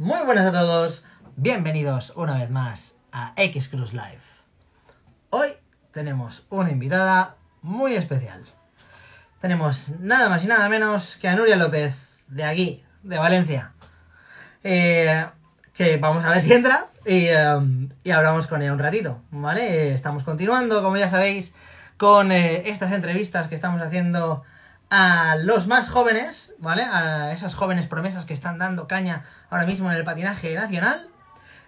Muy buenas a todos, bienvenidos una vez más a X Cruise Live. Hoy tenemos una invitada muy especial. Tenemos nada más y nada menos que a Nuria López, de aquí, de Valencia. Eh, que vamos a ver si entra y, eh, y hablamos con ella un ratito, ¿vale? Eh, Estamos continuando, como ya sabéis, con estas entrevistas que estamos haciendo a los más jóvenes, ¿vale? A esas jóvenes promesas que están dando caña ahora mismo en el patinaje nacional.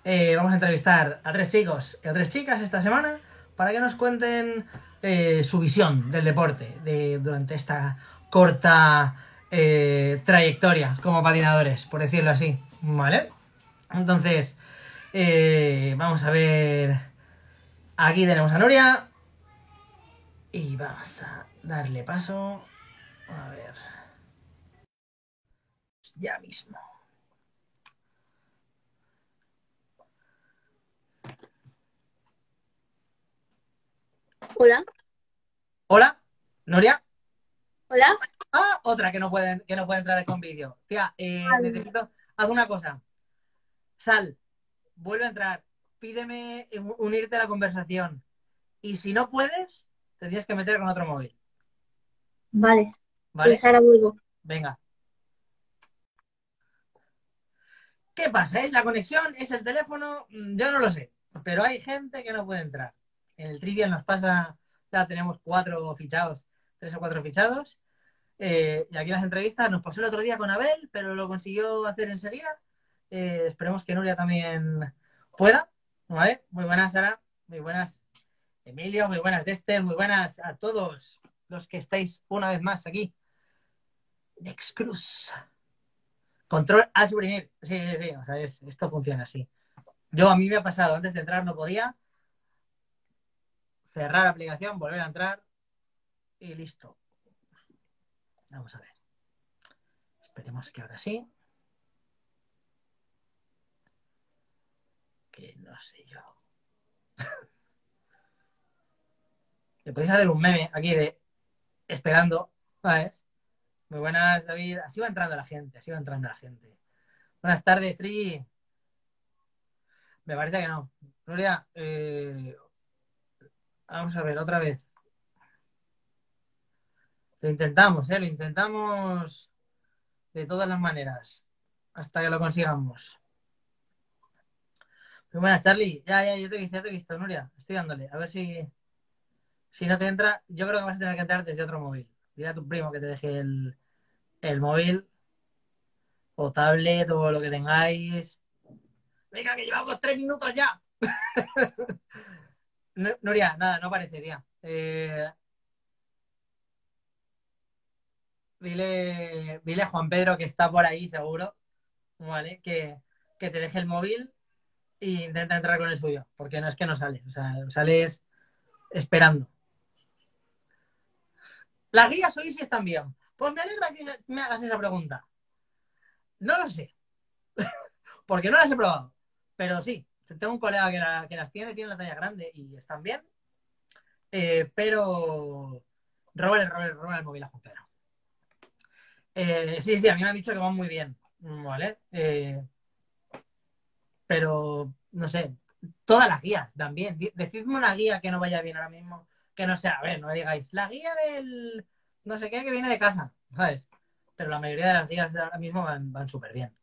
Eh, vamos a entrevistar a tres chicos y a tres chicas esta semana para que nos cuenten eh, su visión del deporte de, durante esta corta eh, trayectoria como patinadores, por decirlo así, ¿vale? Entonces, vamos a ver. Aquí tenemos a Nuria. Y vamos a darle paso. A ver. Ya mismo. Hola, Hola, Nuria. hola. Ah, otra que no puede, que no puede entrar con vídeo. Tía, eh, necesito. Haz una cosa. Sal, vuelve a entrar. Pídeme un- unirte a la conversación. Y si no puedes, te tienes que meter con otro móvil. Vale, ¿Vale? pues ahora vuelvo. Venga. ¿Qué pasa? ¿Es la conexión? ¿Es el teléfono? Mm, Yo no lo sé. Pero hay gente que no puede entrar. En el Trivial nos pasa, ya tenemos cuatro fichados, tres o cuatro fichados. Eh, y aquí en las entrevistas nos pasó el otro día con Abel, pero lo consiguió hacer enseguida. Eh, esperemos que Nuria también pueda. ¿Vale? Muy buenas, Sara. Muy buenas, Emilio. Muy buenas, Dexter. Muy buenas a todos los que estáis una vez más aquí. Next Cruz. Control a suprimir. Sí, sí, sí. O sea, es- esto funciona así. Yo a mí me ha pasado, antes de entrar no podía. Cerrar aplicación, volver a entrar y listo. Vamos a ver. Esperemos que ahora sí. Que no sé yo. Le podéis hacer un meme aquí de esperando, ¿sabes? Muy buenas, David. Así va entrando la gente, así va entrando la gente. Buenas tardes, Tri. Me parece que no. Nuria, eh, vamos a ver, otra vez. Lo intentamos, ¿eh? Lo intentamos de todas las maneras. Hasta que lo consigamos. Muy buenas, Charlie. Ya, ya, yo te he visto, ya te he visto, Nuria. Estoy dándole. A ver si, si no te entra. Yo creo que vas a tener que entrar desde otro móvil. Dile a tu primo que te deje el, el móvil o tablet o lo que tengáis. Venga, que llevamos tres minutos ya. Nu- Nuria, nada, no parece, tía. Eh, dile, dile a Juan Pedro que está por ahí, seguro, ¿vale? Que, que te deje el móvil e intenta entrar con el suyo, porque no es que no sale, o sea, sales esperando. ¿Las guías hoy sí están bien? Pues me alegra que me hagas esa pregunta. No lo sé, porque no las he probado, pero sí, tengo un colega que, la- que las tiene, tiene la talla grande y están bien, eh, pero róbale, róbale, róbale el móvil a. Eh, sí, sí, a mí me han dicho que van muy bien, ¿vale? Eh, pero, no sé, todas las guías también. Decidme una guía que no vaya bien ahora mismo, que no sea, a ver, no digáis, la guía del no sé qué que viene de casa, ¿sabes? Pero la mayoría de las guías de ahora mismo van, van súper bien,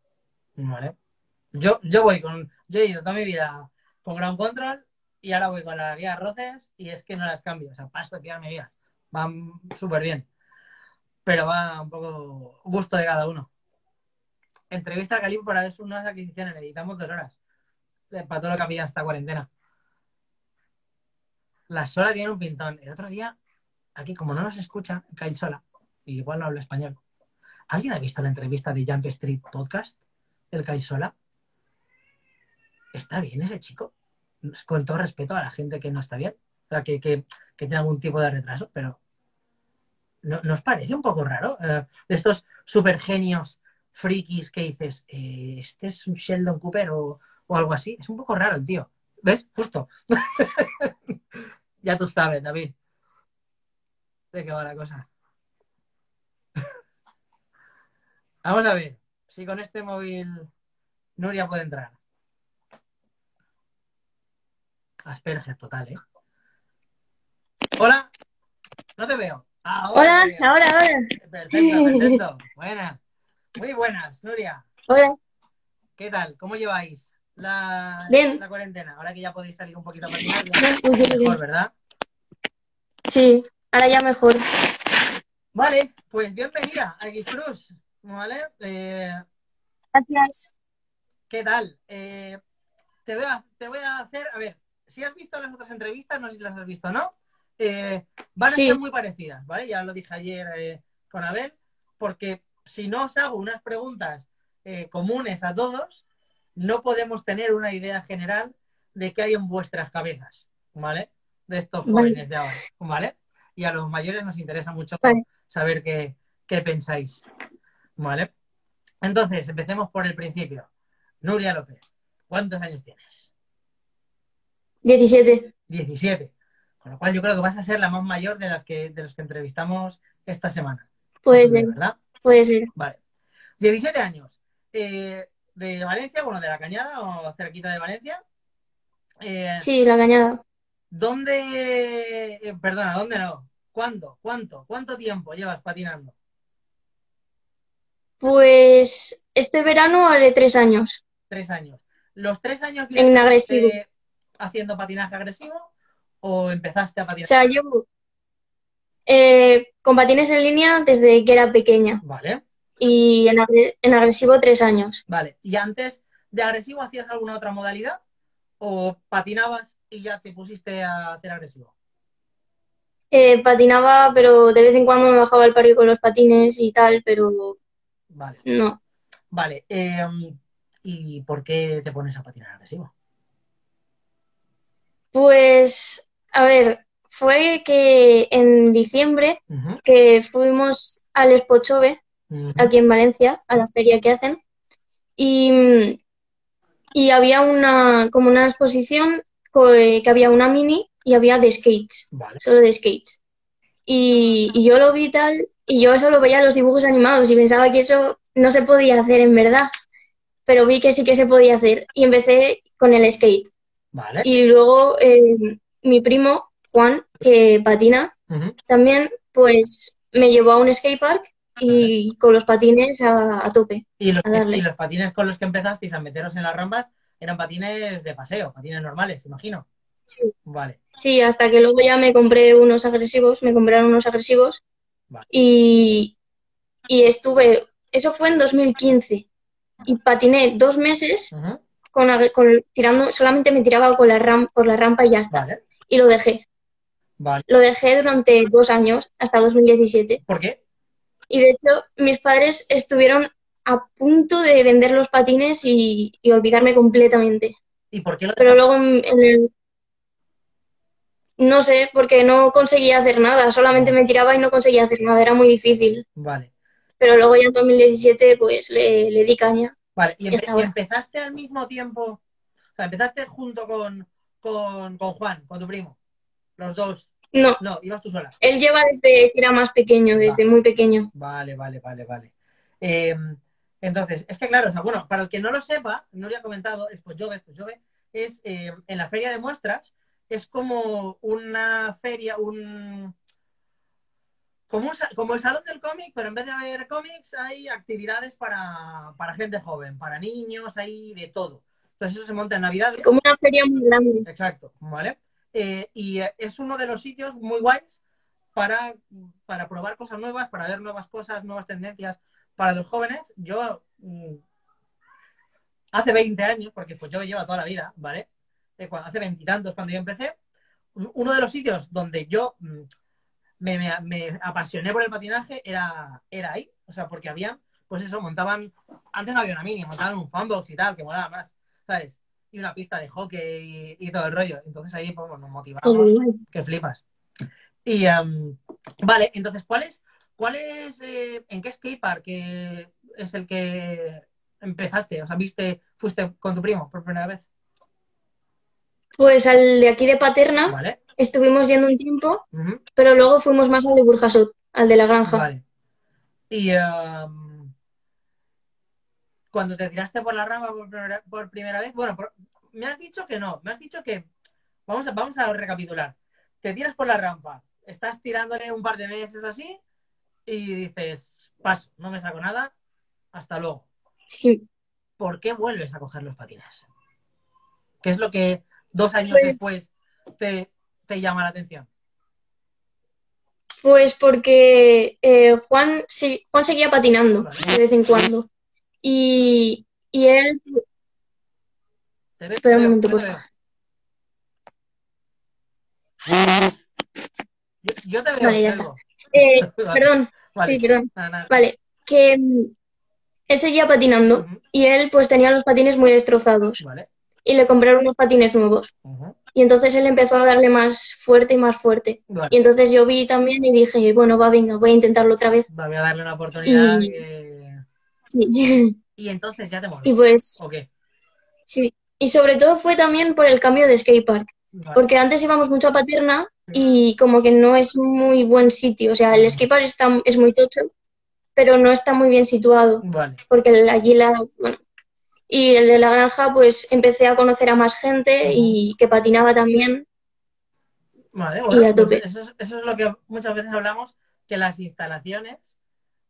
¿vale? Yo, yo voy con, yo he ido toda mi vida con Ground Control y ahora voy con las guías roces y es que no las cambio, o sea, paso de pillarme guías, van súper bien, pero va un poco gusto de cada uno. Entrevista a por haber hecho unas adquisiciones, necesitamos dos horas eh, para todo lo que ha pillado esta cuarentena. La Sola tiene un pintón. El otro día, aquí como no nos escucha, Kyle Sola, igual no habla español. ¿Alguien ha visto la entrevista de Jump Street Podcast del Kyle Sola? ¿Está bien ese chico? Con todo respeto a la gente que no está bien, sea, que, que, tiene algún tipo de retraso, pero ¿no, ¿nos parece un poco raro? Eh, de estos super genios frikis que dices, eh, ¿este es un Sheldon Cooper o algo así? Es un poco raro el tío. ¿Ves? Justo. ya tú sabes, David. ¿De qué va la cosa? Vamos a ver. Si con este móvil Nuria puede entrar. Asperger total, ¿eh? Hola. No te veo. Ahora Hola, ahora, ahora. Perfecto, perfecto. Buenas. Muy buenas, Nuria. Hola. ¿Qué tal? ¿Cómo lleváis la, Bien. la cuarentena? Ahora que ya podéis salir un poquito a patinar, mejor, ¿verdad? Sí, ahora ya mejor. Vale, pues bienvenida a X-Cruz, ¿vale? Eh, Gracias. ¿Qué tal? Eh, te, voy a, te voy a hacer, a ver, si has visto las otras entrevistas, no sé si las has visto o no, eh, van a Sí. ser muy parecidas, ¿vale? Ya lo dije ayer eh, con Abel, porque si no os hago unas preguntas eh, comunes a todos, no podemos tener una idea general de qué hay en vuestras cabezas, ¿vale? De estos Vale. jóvenes de ahora, ¿vale? Y a los mayores nos interesa mucho saber qué, qué pensáis, ¿vale? Entonces, empecemos por el principio. Nuria López, ¿cuántos años tienes? 17. 17. Con lo cual yo creo que vas a ser la más mayor de las que, de los que entrevistamos esta semana. Puede ser, ¿Verdad? puede ser. Vale. 17 años. Eh, de Valencia, bueno, de la Cañada o cerquita de Valencia. Eh, Sí, la cañada. ¿Dónde, eh, perdona, dónde no? ¿Cuándo? ¿Cuánto? ¿Cuánto tiempo llevas patinando? Pues este verano haré tres años Tres años. ¿Los tres años en llevaste agresivo. haciendo patinaje agresivo o empezaste a O patinar? sea, yo eh, con patines en línea desde que era pequeña Vale, y en, en agresivo tres años. vale. ¿Y antes de agresivo hacías alguna otra modalidad? ¿O patinabas y ya te pusiste a hacer agresivo? Eh, patinaba, pero de vez en cuando me bajaba el parque con los patines y tal, pero Vale, no. vale. eh, ¿y por qué te pones a patinar agresivo? Pues, a ver, fue que en diciembre que fuimos al Expo Chove, ujú. aquí en Valencia, a la feria que hacen, y, y había una, como una exposición que había una mini y había de skates, Vale, solo de skates. Y, y yo lo vi tal, y yo eso lo veía los dibujos animados y pensaba que eso no se podía hacer en verdad, pero vi que sí que se podía hacer y empecé con el skate. vale. Y luego eh, mi primo, Juan, que patina, Ujú. también pues me llevó a un skatepark y con los patines a, a tope. Y los, A darle. y los patines con los que empezasteis a meteros en las rampas eran patines de paseo, patines normales, imagino. Sí. Vale, Sí, hasta que luego ya me compré unos agresivos, me compraron unos agresivos Vale. y, y estuve, eso fue en 2015 y patiné dos meses con, con- tirando, solamente me tiraba con la ram, por la rampa y ya está. vale, Y lo dejé. vale. Lo dejé durante dos años, hasta 2017. ¿Por qué? Y de hecho, mis padres estuvieron a punto de vender los patines y, y olvidarme completamente. ¿Y por qué lo Pero luego en, en el... No sé, porque no conseguía hacer nada, solamente me tiraba y no conseguía hacer nada, era muy difícil. Vale, Pero luego ya en 2017 pues le, le di caña. vale. ¿Y, empe- empezaste al mismo tiempo? O sea, empezaste junto con, con, con Juan, con tu primo. Los dos. No, No, ibas tú sola. él lleva desde que era más pequeño, desde muy pequeño. Vale, vale, vale, vale. Eh, entonces, es que claro, o sea, bueno, para el que no lo sepa, no le ha comentado, es pues Jove, pues Jove, es eh, en la feria de muestras, es como una feria, un como, un como el salón del cómic, pero en vez de haber cómics, hay actividades para, para gente joven, para niños, hay de todo. Entonces eso se monta en Navidad, Como una feria muy grande. Exacto, ¿vale? Eh, y es uno de los sitios muy guays para, para probar cosas nuevas, para ver nuevas cosas, nuevas tendencias para los jóvenes. Yo, mm, hace 20 años, porque pues yo me llevo toda la vida, ¿vale? Eh, cuando- hace veintitantos cuando yo empecé, un- uno de los sitios donde yo mm, me, me- me apasioné por el patinaje era, era ahí. O sea, porque habían, pues eso, montaban, antes no había una mini, montaban un fanbox y tal, que molaba más, ¿sabes? Y una pista de hockey y, y todo el rollo. Entonces ahí pues, nos motivamos que flipas. Y em, vale, entonces, ¿cuál es, cuál es eh, en qué skatepark eh, es el que empezaste? O sea, viste, fuiste con tu primo por primera vez, Pues al de aquí de Paterna ¿vale? estuvimos yendo un tiempo, pero luego fuimos más al de Burjasot, al de la granja. Vale. Y em, cuando te tiraste por la rama por primera, por primera vez, bueno, por- me has dicho que no, me has dicho que, vamos a, vamos a recapitular, te tiras por la rampa, estás tirándole un par de meses o así y dices, paso, no me saco nada, hasta luego. Sí. ¿Por qué vuelves a coger los patines? ¿Qué es lo que dos años Pues- después te, te llama la atención? Pues porque eh, Juan, sí, Juan seguía patinando Vale. de vez en cuando. Y, y él. Espera un momento, por favor. Yo, yo te veo, Vale, ya está. eh, Vale, perdón, vale. sí, perdón. Nada, nada. Vale, que mm, él seguía patinando y él pues tenía los patines muy destrozados Vale. Y le compraron unos patines nuevos. Y entonces él empezó a darle más fuerte y más fuerte. vale. Y entonces yo vi también y dije, bueno, va, venga, voy a intentarlo otra vez. Voy a darle una oportunidad. Y- que- Sí. Y entonces ya te mueves. Y pues, ¿O qué? sí. Y sobre todo fue también por el cambio de skatepark. Vale. Porque antes íbamos mucho a Paterna y como que no es muy buen sitio. O sea, el skatepark está, es muy tocho, pero no está muy bien situado. Vale. Porque allí la... Bueno, y el de la granja, pues empecé a conocer a más gente y que patinaba también. Vale, Y bueno, a pues tope. eso, es, eso es lo que muchas veces hablamos, que las instalaciones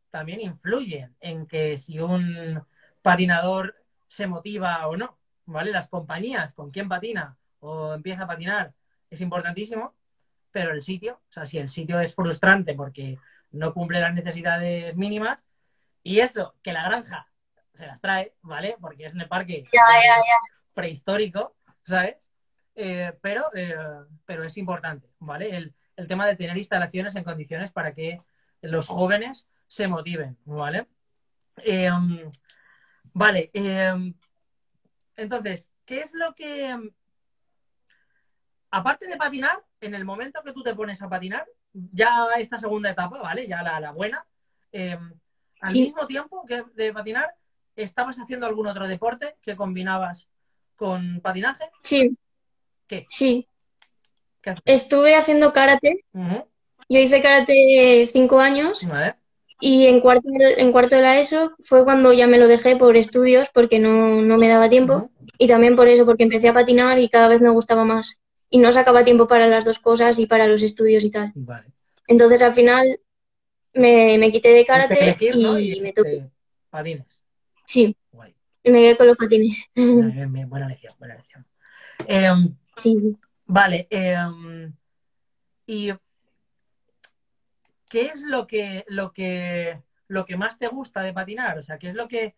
también influyen en que si un patinador se motiva o no, ¿vale? Las compañías con quién patina o empieza a patinar es importantísimo, pero el sitio, o sea, si el sitio es frustrante porque no cumple las necesidades mínimas, y eso, que la granja se las trae, ¿vale? Porque es el parque prehistórico, ¿sabes? Eh, pero, eh, pero es importante, ¿vale? El, el tema de tener instalaciones en condiciones para que los jóvenes se motiven, ¿vale? Eh, vale, entonces, ¿qué es lo que... Aparte de patinar, en el momento que tú te pones a patinar, ya esta segunda etapa, ¿vale? Ya la, la buena, al Sí. mismo tiempo que de patinar, ¿estabas haciendo algún otro deporte que combinabas con patinaje? Sí. ¿Qué? Sí. ¿Qué? Estuve haciendo karate. Yo hice karate cinco años Vale. y en cuarto, en cuarto de la ESO fue cuando ya me lo dejé por estudios porque no, no me daba tiempo y también por eso, porque empecé a patinar y cada vez me gustaba más. Y no sacaba tiempo para las dos cosas y para los estudios y tal. Vale. Entonces al final me, me quité de karate y Y me patines. Sí, Guay. me quedé con los patines. Bien, bien, bien. Buena lección, buena lección. Em, Sí, sí. Vale, em, y ¿qué es lo que, lo que, lo que más te gusta de patinar? O sea, ¿qué es lo que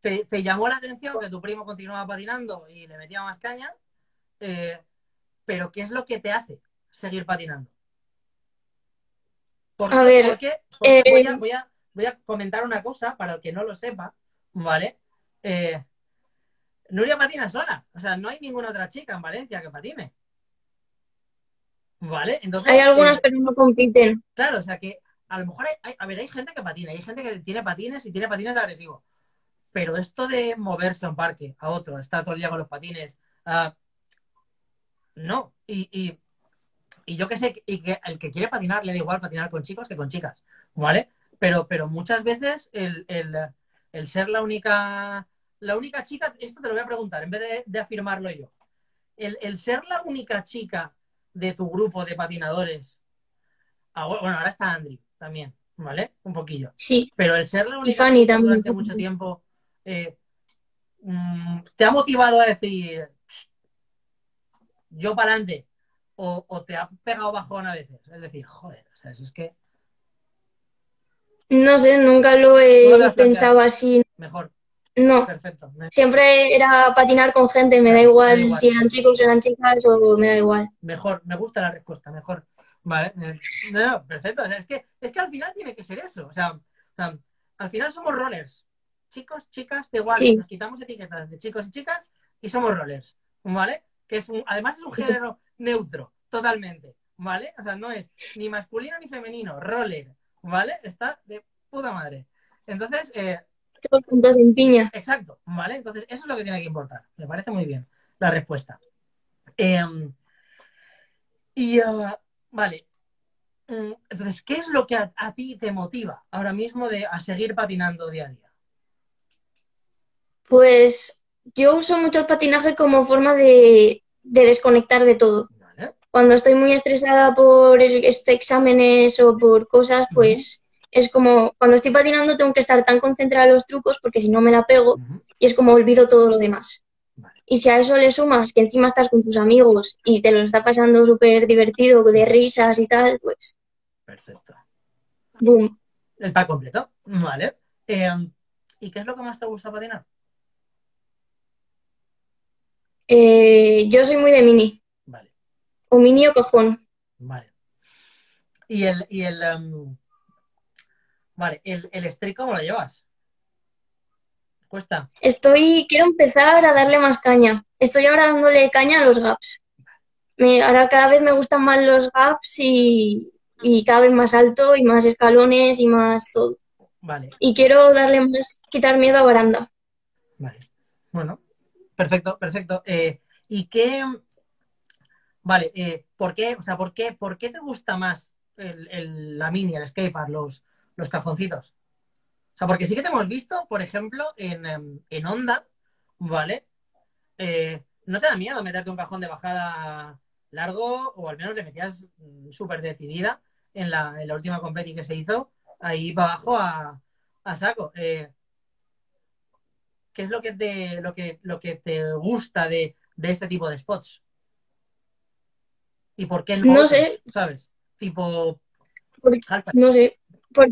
te, te llamó la atención que tu primo continuaba patinando y le metía más caña? Eh, pero ¿qué es lo que te hace seguir patinando? Ver. Porque eh, voy, a, voy, a, voy a comentar una cosa para el que no lo sepa, ¿vale? Eh, Nuria patina sola. O sea, no hay ninguna otra chica en Valencia que patine. ¿Vale? Entonces, Hay algunas, eh, pero no compiten. claro, o sea que a lo mejor hay, hay- a ver, hay gente que patina, hay gente que tiene patines y tiene patines de agresivo. Pero esto de moverse a un parque, a otro, estar todo el día con los patines, ah, no. Y, y, y yo que sé, y que el que quiere patinar le da igual patinar con chicos que con chicas, ¿vale? Pero, pero muchas veces el, el, el ser la única, la única chica, esto te lo voy a preguntar, en vez de, de afirmarlo yo. El, el ser la única chica de tu grupo de patinadores, ahora- bueno, ahora está Andri también, ¿vale? Un poquillo. Sí, Pero el ser la única Fanny chica también, durante mucho tiempo eh, mm, te ha motivado a decir yo para adelante o, o te ha pegado bajón a veces. Es decir, joder, o sea, eso es que no sé, nunca lo ¿Cómo te lo he pensado así. mejor, No, perfecto. Siempre era patinar con gente, me da igual, da igual. si eran chicos o eran chicas o me da igual. Mejor, me gusta la respuesta, mejor. Vale, no, no, perfecto. O sea, es, que, es que al final tiene que ser eso. O sea, o sea, al final somos rollers. Chicos, chicas, de igual. Sí. Nos quitamos etiquetas de chicos y chicas y somos rollers. ¿Vale? Que es un, además es un género neutro, totalmente. ¿Vale? O sea, no es ni masculino ni femenino, roller. ¿Vale? Está de puta madre. Entonces, eh, Todos juntos en piña. Exacto, ¿vale? Entonces, eso es lo que tiene que importar. Me parece muy bien la respuesta. Eh, y, ah, vale. Mm, Entonces, ¿qué es lo que a, a ti te motiva ahora mismo de, a seguir patinando día a día? Pues yo uso mucho el patinaje como forma de, de desconectar de todo. Cuando estoy muy estresada por este exámenes o por cosas, pues es como cuando estoy patinando tengo que estar tan concentrada en los trucos porque si no me la pego y es como olvido todo lo demás. Vale. Y si a eso le sumas que encima estás con tus amigos y te lo está pasando súper divertido, de risas y tal, pues Perfecto. boom. El pack completo. Vale. Eh, ¿Y qué es lo que más te gusta patinar? Eh, yo soy muy de mini, o mini o cojón. vale. ¿Y el, y el, em, vale, el, el streak cómo lo llevas? ¿Cuesta? Estoy, quiero empezar a darle más caña. Estoy ahora dándole caña a los gaps. Me, ahora cada vez me gustan más los gaps y, y cada vez más alto y más escalones y más todo. Vale, Y quiero darle más, quitar miedo a baranda. vale. Bueno, perfecto, perfecto. Eh, ¿y qué? Vale, eh, ¿por qué? O sea, ¿por qué, por qué te gusta más el, la mini, el skatepark, los, los cajoncitos? O sea, porque sí que te hemos visto, por ejemplo, en, em, en Honda, ¿vale? Eh, ¿no te da miedo meterte un cajón de bajada largo o al menos le metías mm, súper decidida en la, en la última competi que se hizo ahí para abajo a, a saco? Eh, ¿qué es lo que te, lo que, lo que te gusta de, de este tipo de spots? ¿Y por qué No otros, sé. ¿Sabes? Tipo. No sé. por-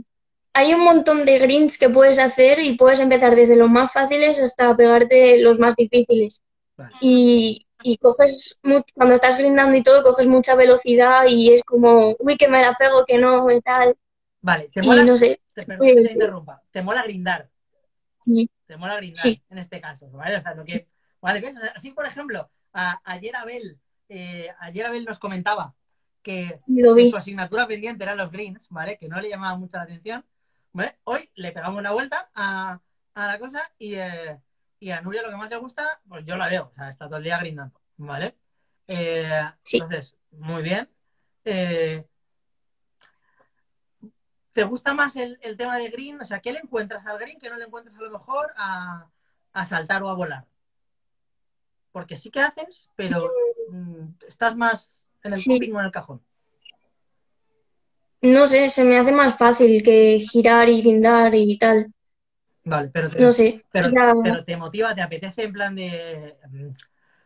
hay un montón de greens que puedes hacer y puedes empezar desde los más fáciles hasta pegarte los más difíciles. Vale. Y, y coges, cuando estás grindando y todo, coges mucha velocidad y es como, uy, que me la pego, que no, y tal. Vale, te Y mola, no sé. te, perdón que te interrumpa, te mola grindar. Sí. te mola grindar Sí. en este caso, ¿vale? O sea, lo que, vale, ¿ves? O sea, así, por ejemplo, a- ayer Abel, eh, ayer Abel nos comentaba que, Sí, su asignatura pendiente eran los greens, ¿vale? Que no le llamaba mucho la atención, ¿vale? Hoy le pegamos la vuelta a, a la cosa y, eh, y a Nuria lo que más le gusta, pues yo la veo, o sea, está todo el día grindando, ¿vale? Eh, Sí. Entonces, muy bien. Eh, ¿Te gusta más el, el tema de green? O sea, ¿qué le encuentras al green que no le encuentras a lo mejor a, a saltar o a volar? Porque sí que haces, pero estás más en el Sí. o en el cajón. No sé, se me hace más fácil que girar y grindar y tal. Vale, pero te, No sé. pero, pero te motiva, te apetece en plan de... mm,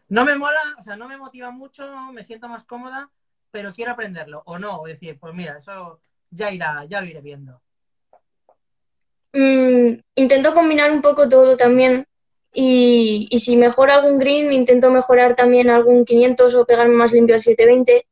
No me mola, o sea, no me motiva mucho, me siento más cómoda, pero quiero aprenderlo. O no, o decir, pues mira, eso ya irá, ya lo iré viendo. mm, intento combinar un poco todo también. Y, y si mejoro algún green, intento mejorar también algún 500 o pegarme más limpio al 720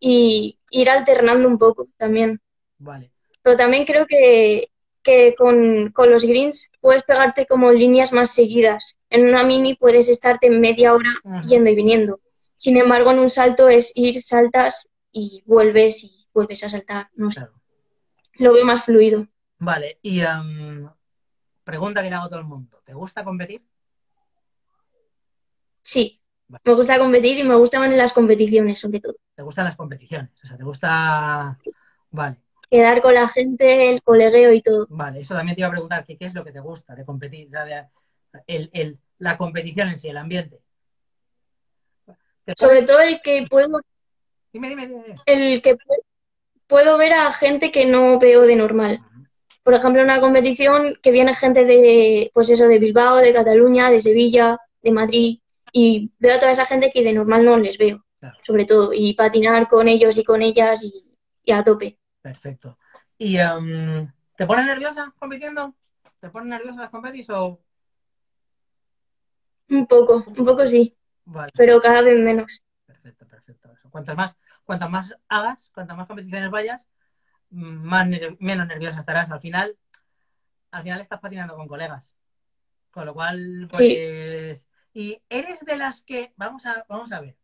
y ir alternando un poco también. Vale, Pero también creo que, que con, con los greens puedes pegarte como líneas más seguidas. En una mini puedes estarte media hora yendo y viniendo. Sin embargo, en un salto es ir, saltas y vuelves y vuelves a saltar. No sé, claro. lo veo más fluido. Vale, y em, pregunta que le hago a todo el mundo. ¿Te gusta competir? Sí, Vale. me gusta competir y me gustan las competiciones, sobre todo. ¿Te gustan las competiciones? O sea, ¿te gusta...? Vale, Quedar con la gente, el colegueo y todo. vale. Eso también te iba a preguntar, ¿qué, qué es lo que te gusta de competir? De- el, el- la competición en sí, el ambiente. ¿Te Sobre todo el que puedo, Dime, dime, dime. el que pu- puedo ver a gente que no veo de normal. Por ejemplo, una competición que viene gente de, pues eso, de Bilbao, de Cataluña, de Sevilla, de Madrid, y veo a toda esa gente que de normal no les veo, Claro. sobre todo, y patinar con ellos y con ellas y, y a tope. Perfecto. ¿Y em, te pones nerviosa compitiendo? ¿Te pones nerviosa las competis o...? Un poco, un poco sí, Vale. pero cada vez menos. Perfecto, perfecto. Cuantas más, cuantas más hagas, cuantas más competiciones vayas, más menos nerviosa estarás. Al final, al final estás patinando con colegas. Con lo cual, Sí. Y eres de las que. Vamos a, vamos a ver.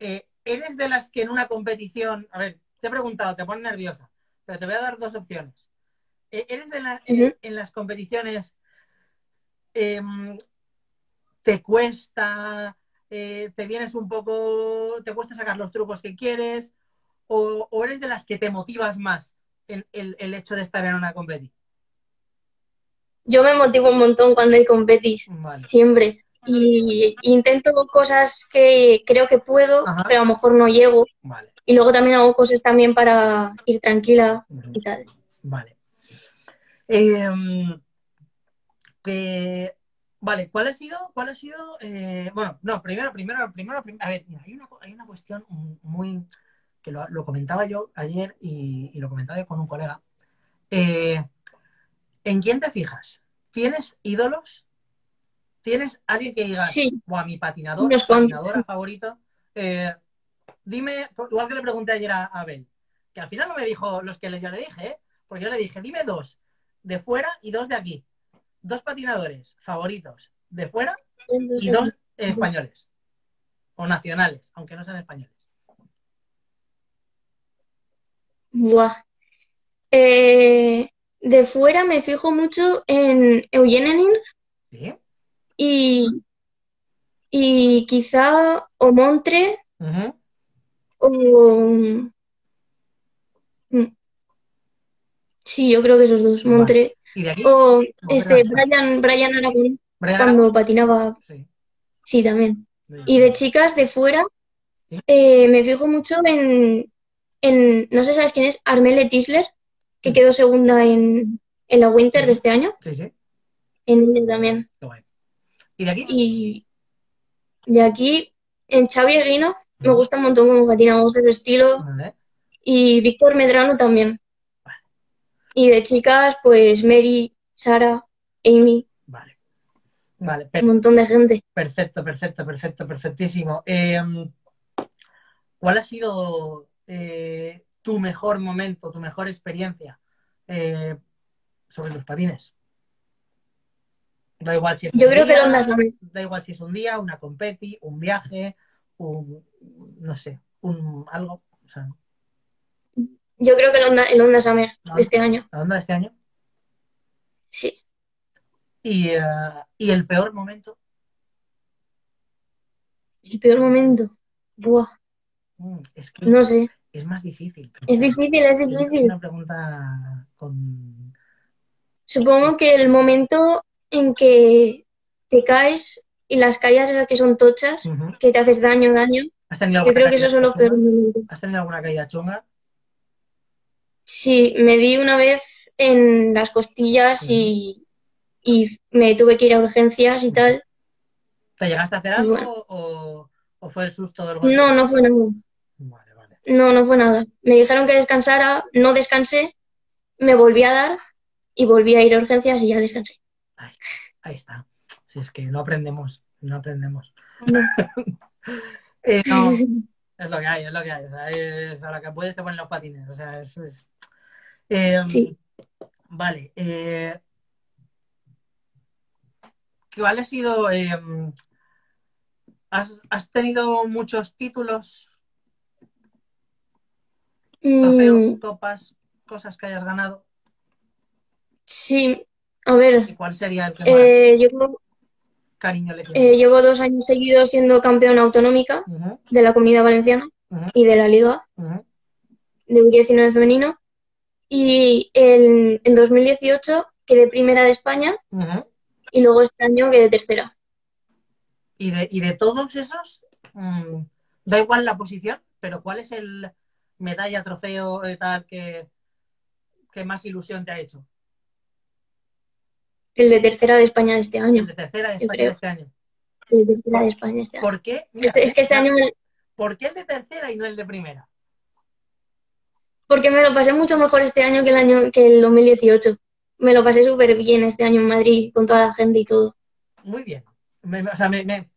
Eh, eres de las que en una competición. A ver, te he preguntado, te pones nerviosa, pero te voy a dar dos opciones. Eh, ¿Eres de las Ujú. en las competiciones em, te cuesta, eh, te vienes un poco, te cuesta sacar los trucos que quieres, o, o eres de las que te motivas más en el, el hecho de estar en una competición? Yo me motivo un montón cuando hay competis, Vale. siempre. Y intento cosas que creo que puedo, Ajá. pero a lo mejor no llego. Vale. Y luego también hago cosas también para ir tranquila y tal. Vale. Em, vale, ¿cuál ha sido, cuál ha sido, eh, bueno, no, primero, primero, primero, prim- a ver, mira, hay una, hay una cuestión muy, que lo, lo comentaba yo ayer y, y lo comentaba yo con un colega. Eh, ¿en quién te fijas? ¿Tienes ídolos? ¿Tienes alguien que diga, Sí, o a mi patinador, cuantos, patinadora favorito? Eh, dime, igual que le pregunté ayer a a Abel, que al final no me dijo los que yo le dije, ¿eh? Porque yo le dije, dime dos de fuera y dos de aquí. Dos patinadores favoritos de fuera y dos eh, españoles. O nacionales, aunque no sean españoles. Buah. Eh, de fuera me fijo mucho en Eugene Henning ¿Sí? y, y quizá o Montre o... mm, Sí, yo creo que esos dos. Montre. ¿Y de aquí? O este. Brian, Brian Aragón, Brian cuando Aragón. patinaba, Sí. sí, también. Y de chicas de fuera, Sí. eh, me fijo mucho en, en, no sé sabes quién es, Armelle Tisler, que quedó segunda en, en la Winter de este año, Sí, sí. en también. ¿Y de aquí? Y de aquí, en Xavi Eguino, me gusta un montón cómo patina, me gusta su estilo. Vale. Y Víctor Medrano también. Y de chicas, pues Mary, Sara, Amy, Vale. Vale, un montón de gente. perfecto, perfecto, perfecto, perfectísimo. Eh, ¿cuál ha sido eh, tu mejor momento, tu mejor experiencia eh, sobre los patines? Da igual si es Yo un creo día, da igual si es un día, una competi, un viaje, un no sé, un algo. O sea, Yo creo que el Honda, el Honda Summer Ah. de este año. ¿la onda de este año? Sí. Y, eh, y el peor momento. El peor momento. Buah, Mm, Es que no sé. Es más difícil. Es difícil, es Es difícil. una pregunta con. Supongo que el momento en que te caes y las caídas esas que son tochas, que te haces daño, daño, ¿Has tenido yo creo que los chunga? peores momentos. ¿Has tenido alguna caída chunga? Sí, me di una vez en las costillas y, y me tuve que ir a urgencias y tal. ¿Te llegaste a hacer algo Bueno. o, o fue el susto del golpe? No, no fue nada. No, no fue nada. Me dijeron que descansara, no descansé, me volví a dar y volví a ir a urgencias y ya descansé. Ahí está. Si es que no aprendemos, no aprendemos. No. Eh, no, es lo que hay, es lo que hay. O sea, es a que puedes te ponen los patines. O sea, eso es. Eh, Sí. Vale. Eh, ¿Cuál ha sido? eh, ¿has, has tenido muchos títulos, trofeos, Mm, copas, cosas que hayas ganado? sí, a ver, ¿Y cuál sería el que más eh, yo cariño le eh, llevo dos años seguidos siendo campeona autonómica de la Comunidad Valenciana y de la Liga de U19 femenino. Y en, en 2018 quedé primera de España y luego este año quedé tercera. Y de, y de todos esos, mm, da igual la posición, pero ¿cuál es el medalla, trofeo, eh, tal, que, que más ilusión te ha hecho? El de tercera de España de este año. El de tercera de España creo. de este año. El de tercera de España este año. ¿Por qué? Mira, Es, es que este año, me- ¿Por qué el de tercera y no el de primera? porque me lo pasé mucho mejor este año que el año que el 2018. Me lo pasé súper bien este año en Madrid con toda la gente y todo. Muy bien. Me- o sea, me- me-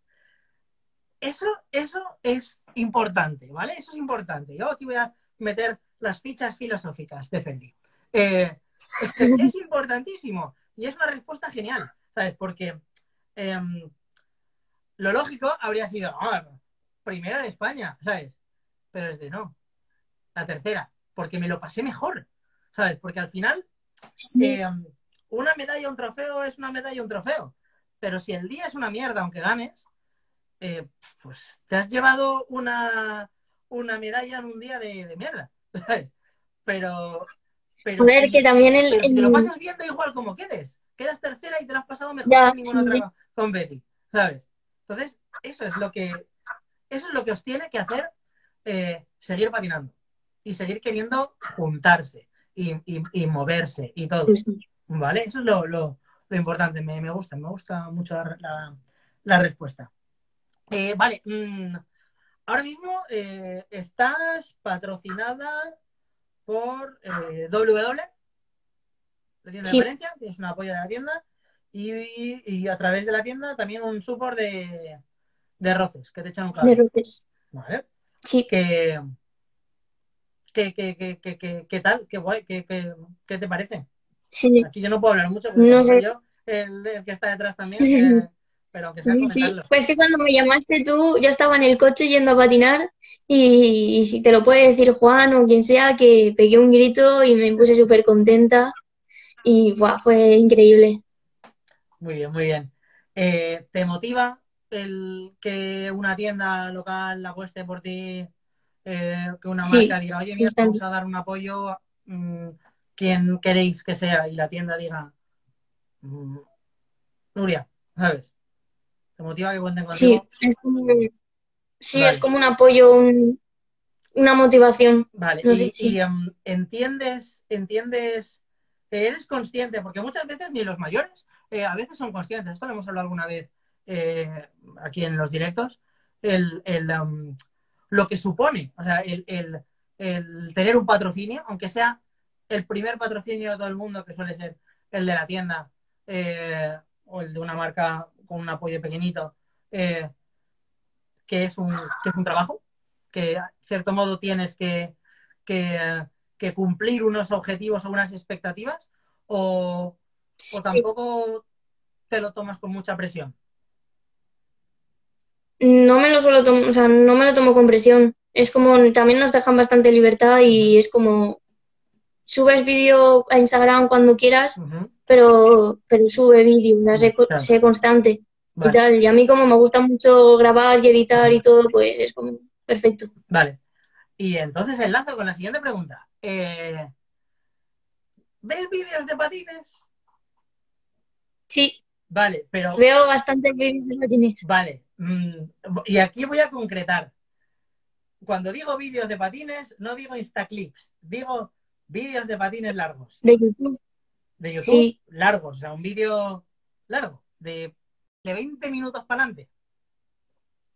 Eso, eso es importante, ¿vale? Eso es importante. Yo aquí voy a meter las fichas filosóficas de Fendi. Eh, es importantísimo y es una respuesta genial, ¿sabes? Porque em, lo lógico habría sido "Ah, primera de España, ¿sabes? Pero es de no, la tercera, porque me lo pasé mejor, ¿sabes? Porque al final Sí, eh, una medalla, un trofeo es una medalla, un trofeo. Pero si el día es una mierda, aunque ganes, eh, pues te has llevado una, una medalla en un día de, de mierda. ¿sabes? Pero, pero, si, que también el, pero si te lo pasas bien, da igual como quedes. quedas tercera y te lo has pasado mejor Ya, que ninguna sí, sí. otra con Betty, ¿sabes? Entonces, eso es lo que, eso es lo que os tiene que hacer eh, seguir patinando y seguir queriendo juntarse y, y- y moverse y todo. Sí. ¿Vale? Eso es lo, lo- lo importante. Me, me gusta, me gusta mucho la, la- la respuesta. Eh, vale. mm, ahora mismo eh, estás patrocinada por eh, WW, la tienda Sí. de Valencia, que es un apoyo de la tienda, y, y a través de la tienda también un support de, de roces, que te echan un De cable. roces. ¿Vale? Sí. Que, que, que, que, que, que- ¿Qué tal? ¿Qué guay? ¿Qué, qué, qué te parece? Sí. Aquí yo no puedo hablar mucho porque No sé. yo el, el que está detrás también, eh, pero aunque sea Sí, sí. comentarlo. Pues que cuando me llamaste tú, yo estaba en el coche yendo a patinar y, y si te lo puede decir Juan o quien sea, que pegué un grito y me puse súper contenta y fue increíble. Muy bien, muy bien. Eh, ¿te motiva el que una tienda local apueste por ti? eh, que una Sí, marca diga, oye, mira, bastante. vamos a dar un apoyo, mm, quien queréis que sea, y la tienda diga, mm, Nuria, ¿sabes? ¿Te motiva que cuenten Sí, contigo? es como, sí, Vale. es como un apoyo, un- una motivación. Vale, No y, sé, sí. y, em, entiendes, entiendes, eres consciente, porque muchas veces ni los mayores eh, a veces son conscientes, esto lo hemos hablado alguna vez eh, aquí en los directos, el, el, em, lo que supone, o sea, el, el- el tener un patrocinio, aunque sea el primer patrocinio de todo el mundo, que suele ser el de la tienda eh, o el de una marca con un apoyo pequeñito, eh, que, es un, que es un trabajo, que de cierto modo tienes que, que, que cumplir unos objetivos o unas expectativas, o, tampoco te lo tomas con mucha presión. No me lo suelo o sea, no me lo tomo con presión. Es como, también nos dejan bastante libertad y es como, subes vídeo a Instagram cuando quieras, pero, pero sube vídeo, o sea, sé, co- Claro. sé constante y tal. Y a mí como me gusta mucho grabar y editar y todo, pues es como perfecto. vale. Y entonces enlazo con la siguiente pregunta. Eh, ¿Ves vídeos de patines? Sí, Vale, pero veo bastantes vídeos de patines. Vale, mm, y aquí voy a concretar. Cuando digo vídeos de patines, no digo Instaclips, digo vídeos de patines largos. De YouTube, De YouTube, Sí. largos, o sea, un vídeo largo, de, de 20 minutos para adelante.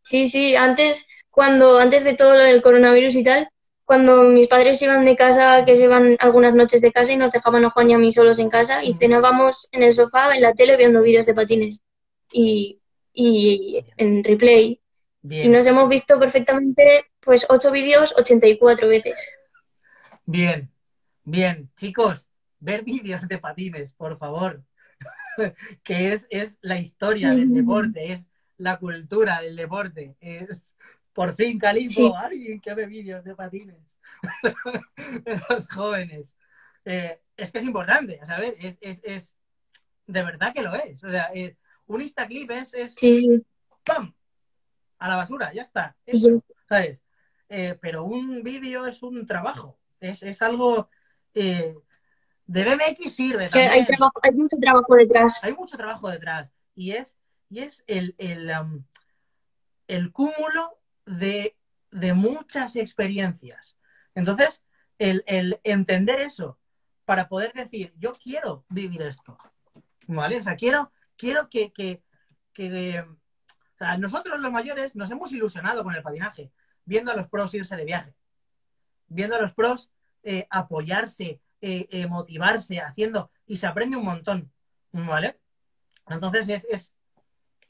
sí, sí, antes, cuando, antes de todo lo del coronavirus y tal, cuando mis padres iban de casa, que se iban algunas noches de casa y nos dejaban a Juan y a mí solos en casa y cenábamos en el sofá, en la tele, viendo vídeos de patines y, y en replay. Y Bien, nos hemos visto perfectamente, pues, ocho vídeos, 84 veces. bien, bien. Chicos, ver vídeos de patines, por favor. que es, es la historia del deporte, es la cultura del deporte. Es por fin, Calipo, Sí. alguien que ve vídeos de patines de los jóvenes. Eh, es que es importante, a saber, es, es, es- de verdad que lo es. O sea, eh, un Instaclip es, es Sí. ¡pam! A la basura, ya está. Eso, ¿sabes? Eh, pero un vídeo es un trabajo, es, es algo eh, de BMX sirve que hay, también. trabajo, hay mucho trabajo detrás. Hay mucho trabajo detrás y es, y es el, el, um, el cúmulo de, de muchas experiencias. Entonces, el, el entender eso para poder decir, yo quiero vivir esto, ¿vale? O sea, quiero, quiero que, que, que- o sea, nosotros los mayores nos hemos ilusionado con el patinaje, viendo a los pros irse de viaje, viendo a los pros eh, apoyarse, eh, eh, motivarse, haciendo, y se aprende un montón, ¿vale? Entonces es, es,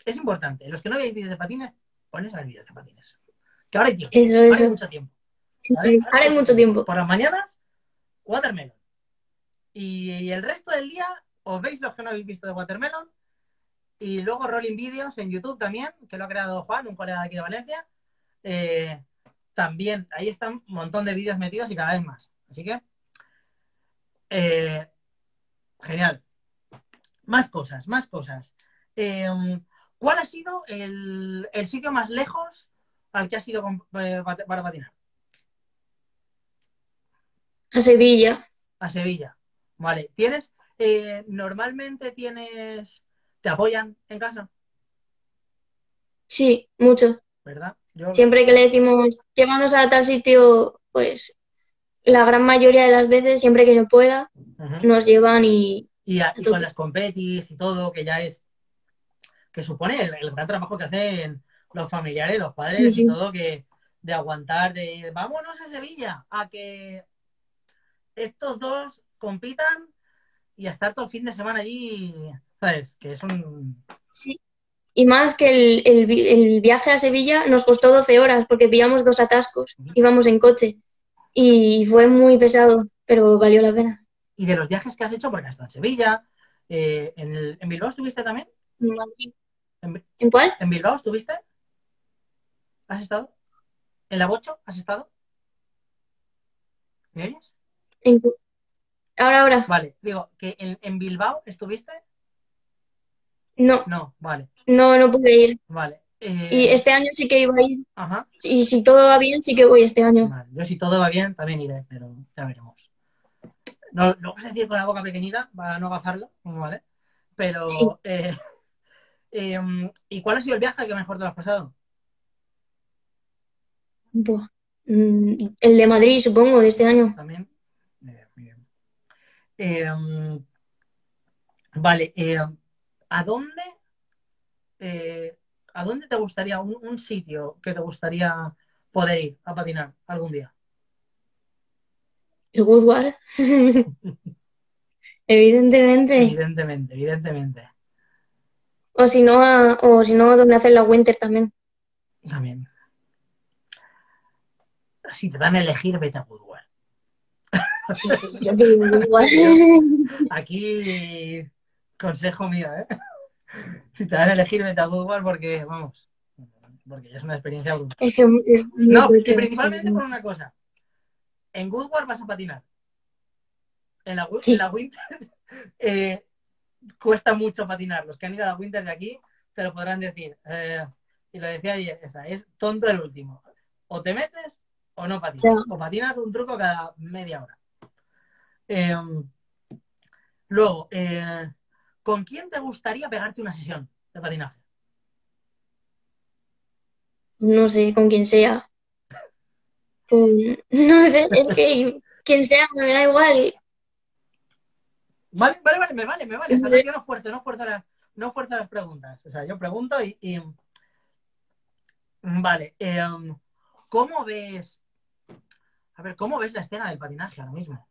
es importante. Los que no veis vídeos de patines, ponéis a ver vídeos de patines. Que ahora hay tiempo, Eso, ahora hay eso. mucho tiempo. Ahora hay mucho tiempo. Por las mañanas, Watermelon. Y, y el resto del día, os veis los que no habéis visto de Watermelon. Y luego Rolling Videos en YouTube también, que lo ha creado Juan, un colega de aquí de Valencia. Eh, también, ahí están un montón de vídeos metidos y cada vez más. Así que, eh, genial. Más cosas, más cosas. Eh, ¿Cuál ha sido el, el sitio más lejos al que has ido con- eh, para patinar? A Sevilla. A Sevilla. Vale. ¿Tienes, Eh, ¿Normalmente tienes... ¿Te apoyan en casa? Sí, mucho. ¿Verdad? Yo... Siempre que le decimos, llévanos a tal sitio, pues la gran mayoría de las veces, siempre que yo pueda, nos llevan y Y, a- y con las competis y todo, que ya es... Que supone el, el gran trabajo que hacen los familiares, los padres Sí, y todo, que de aguantar, de vámonos a Sevilla, a que estos dos compitan y a estar todo el fin de semana allí, ¿sabes? Que es un... sí. Y más que el, el vi- el viaje a Sevilla nos costó 12 horas porque pillamos dos atascos, íbamos en coche y fue muy pesado, pero valió la pena. Y de los viajes que has hecho, porque has estado en Sevilla, eh, en, el- ¿en Bilbao estuviste también? ¿En, ¿En cuál? en Bilbao estuviste? ¿Has estado? ¿En la Bocho has estado? ¿Me oyes? En Ahora, ahora. Vale, digo, que en, en Bilbao estuviste. No, No, vale, no, no pude ir. vale. Eh, Y este año sí que iba a ir. Ajá, Y si todo va bien, sí que voy este año. vale. Yo si todo va bien, también iré, pero ya veremos. No, no vamos a decir con la boca pequeñita para no agafarlo, ¿vale? Pero, Sí. eh, em, ¿y cuál ha sido el viaje que mejor te lo has pasado? Buah. Mm, El de Madrid, supongo, de este año. También. Muy bien, muy bien. Em, vale, em, ¿a dónde, eh, ¿a dónde te gustaría, un, un sitio que te gustaría poder ir a patinar algún día? El Woodward. Evidentemente. Evidentemente, evidentemente. O si no, a- o si no, donde hacen la Winter también. También. Si te dan a elegir, vete a Woodward. Sí, sí, yo te digo Woodward. Aquí, consejo mío, ¿eh? Si te dan a elegir, vete a Woodward porque, vamos, porque ya es una experiencia brutal. Es que es muy No, y principalmente por una cosa. En Goodward vas a patinar. En la, Sí. en la Winter eh, cuesta mucho patinar. Los que han ido a la Winter de aquí te lo podrán decir. Eh, y lo decía ayer, esa, es tonto el último. O te metes o no patinas. O patinas un truco cada media hora. Eh, luego, eh, ¿con quién te gustaría pegarte una sesión de patinaje? No sé, con quien sea. Con- No sé, es que quien sea me da igual. Vale, vale, vale, me vale, me vale. O sea, Sí. no, yo no fuerzo, no fuerzo, las, no fuerzo las preguntas. O sea, yo pregunto y. y- Vale. em, ¿Cómo ves. A ver, ¿cómo ves la escena del patinaje ahora mismo?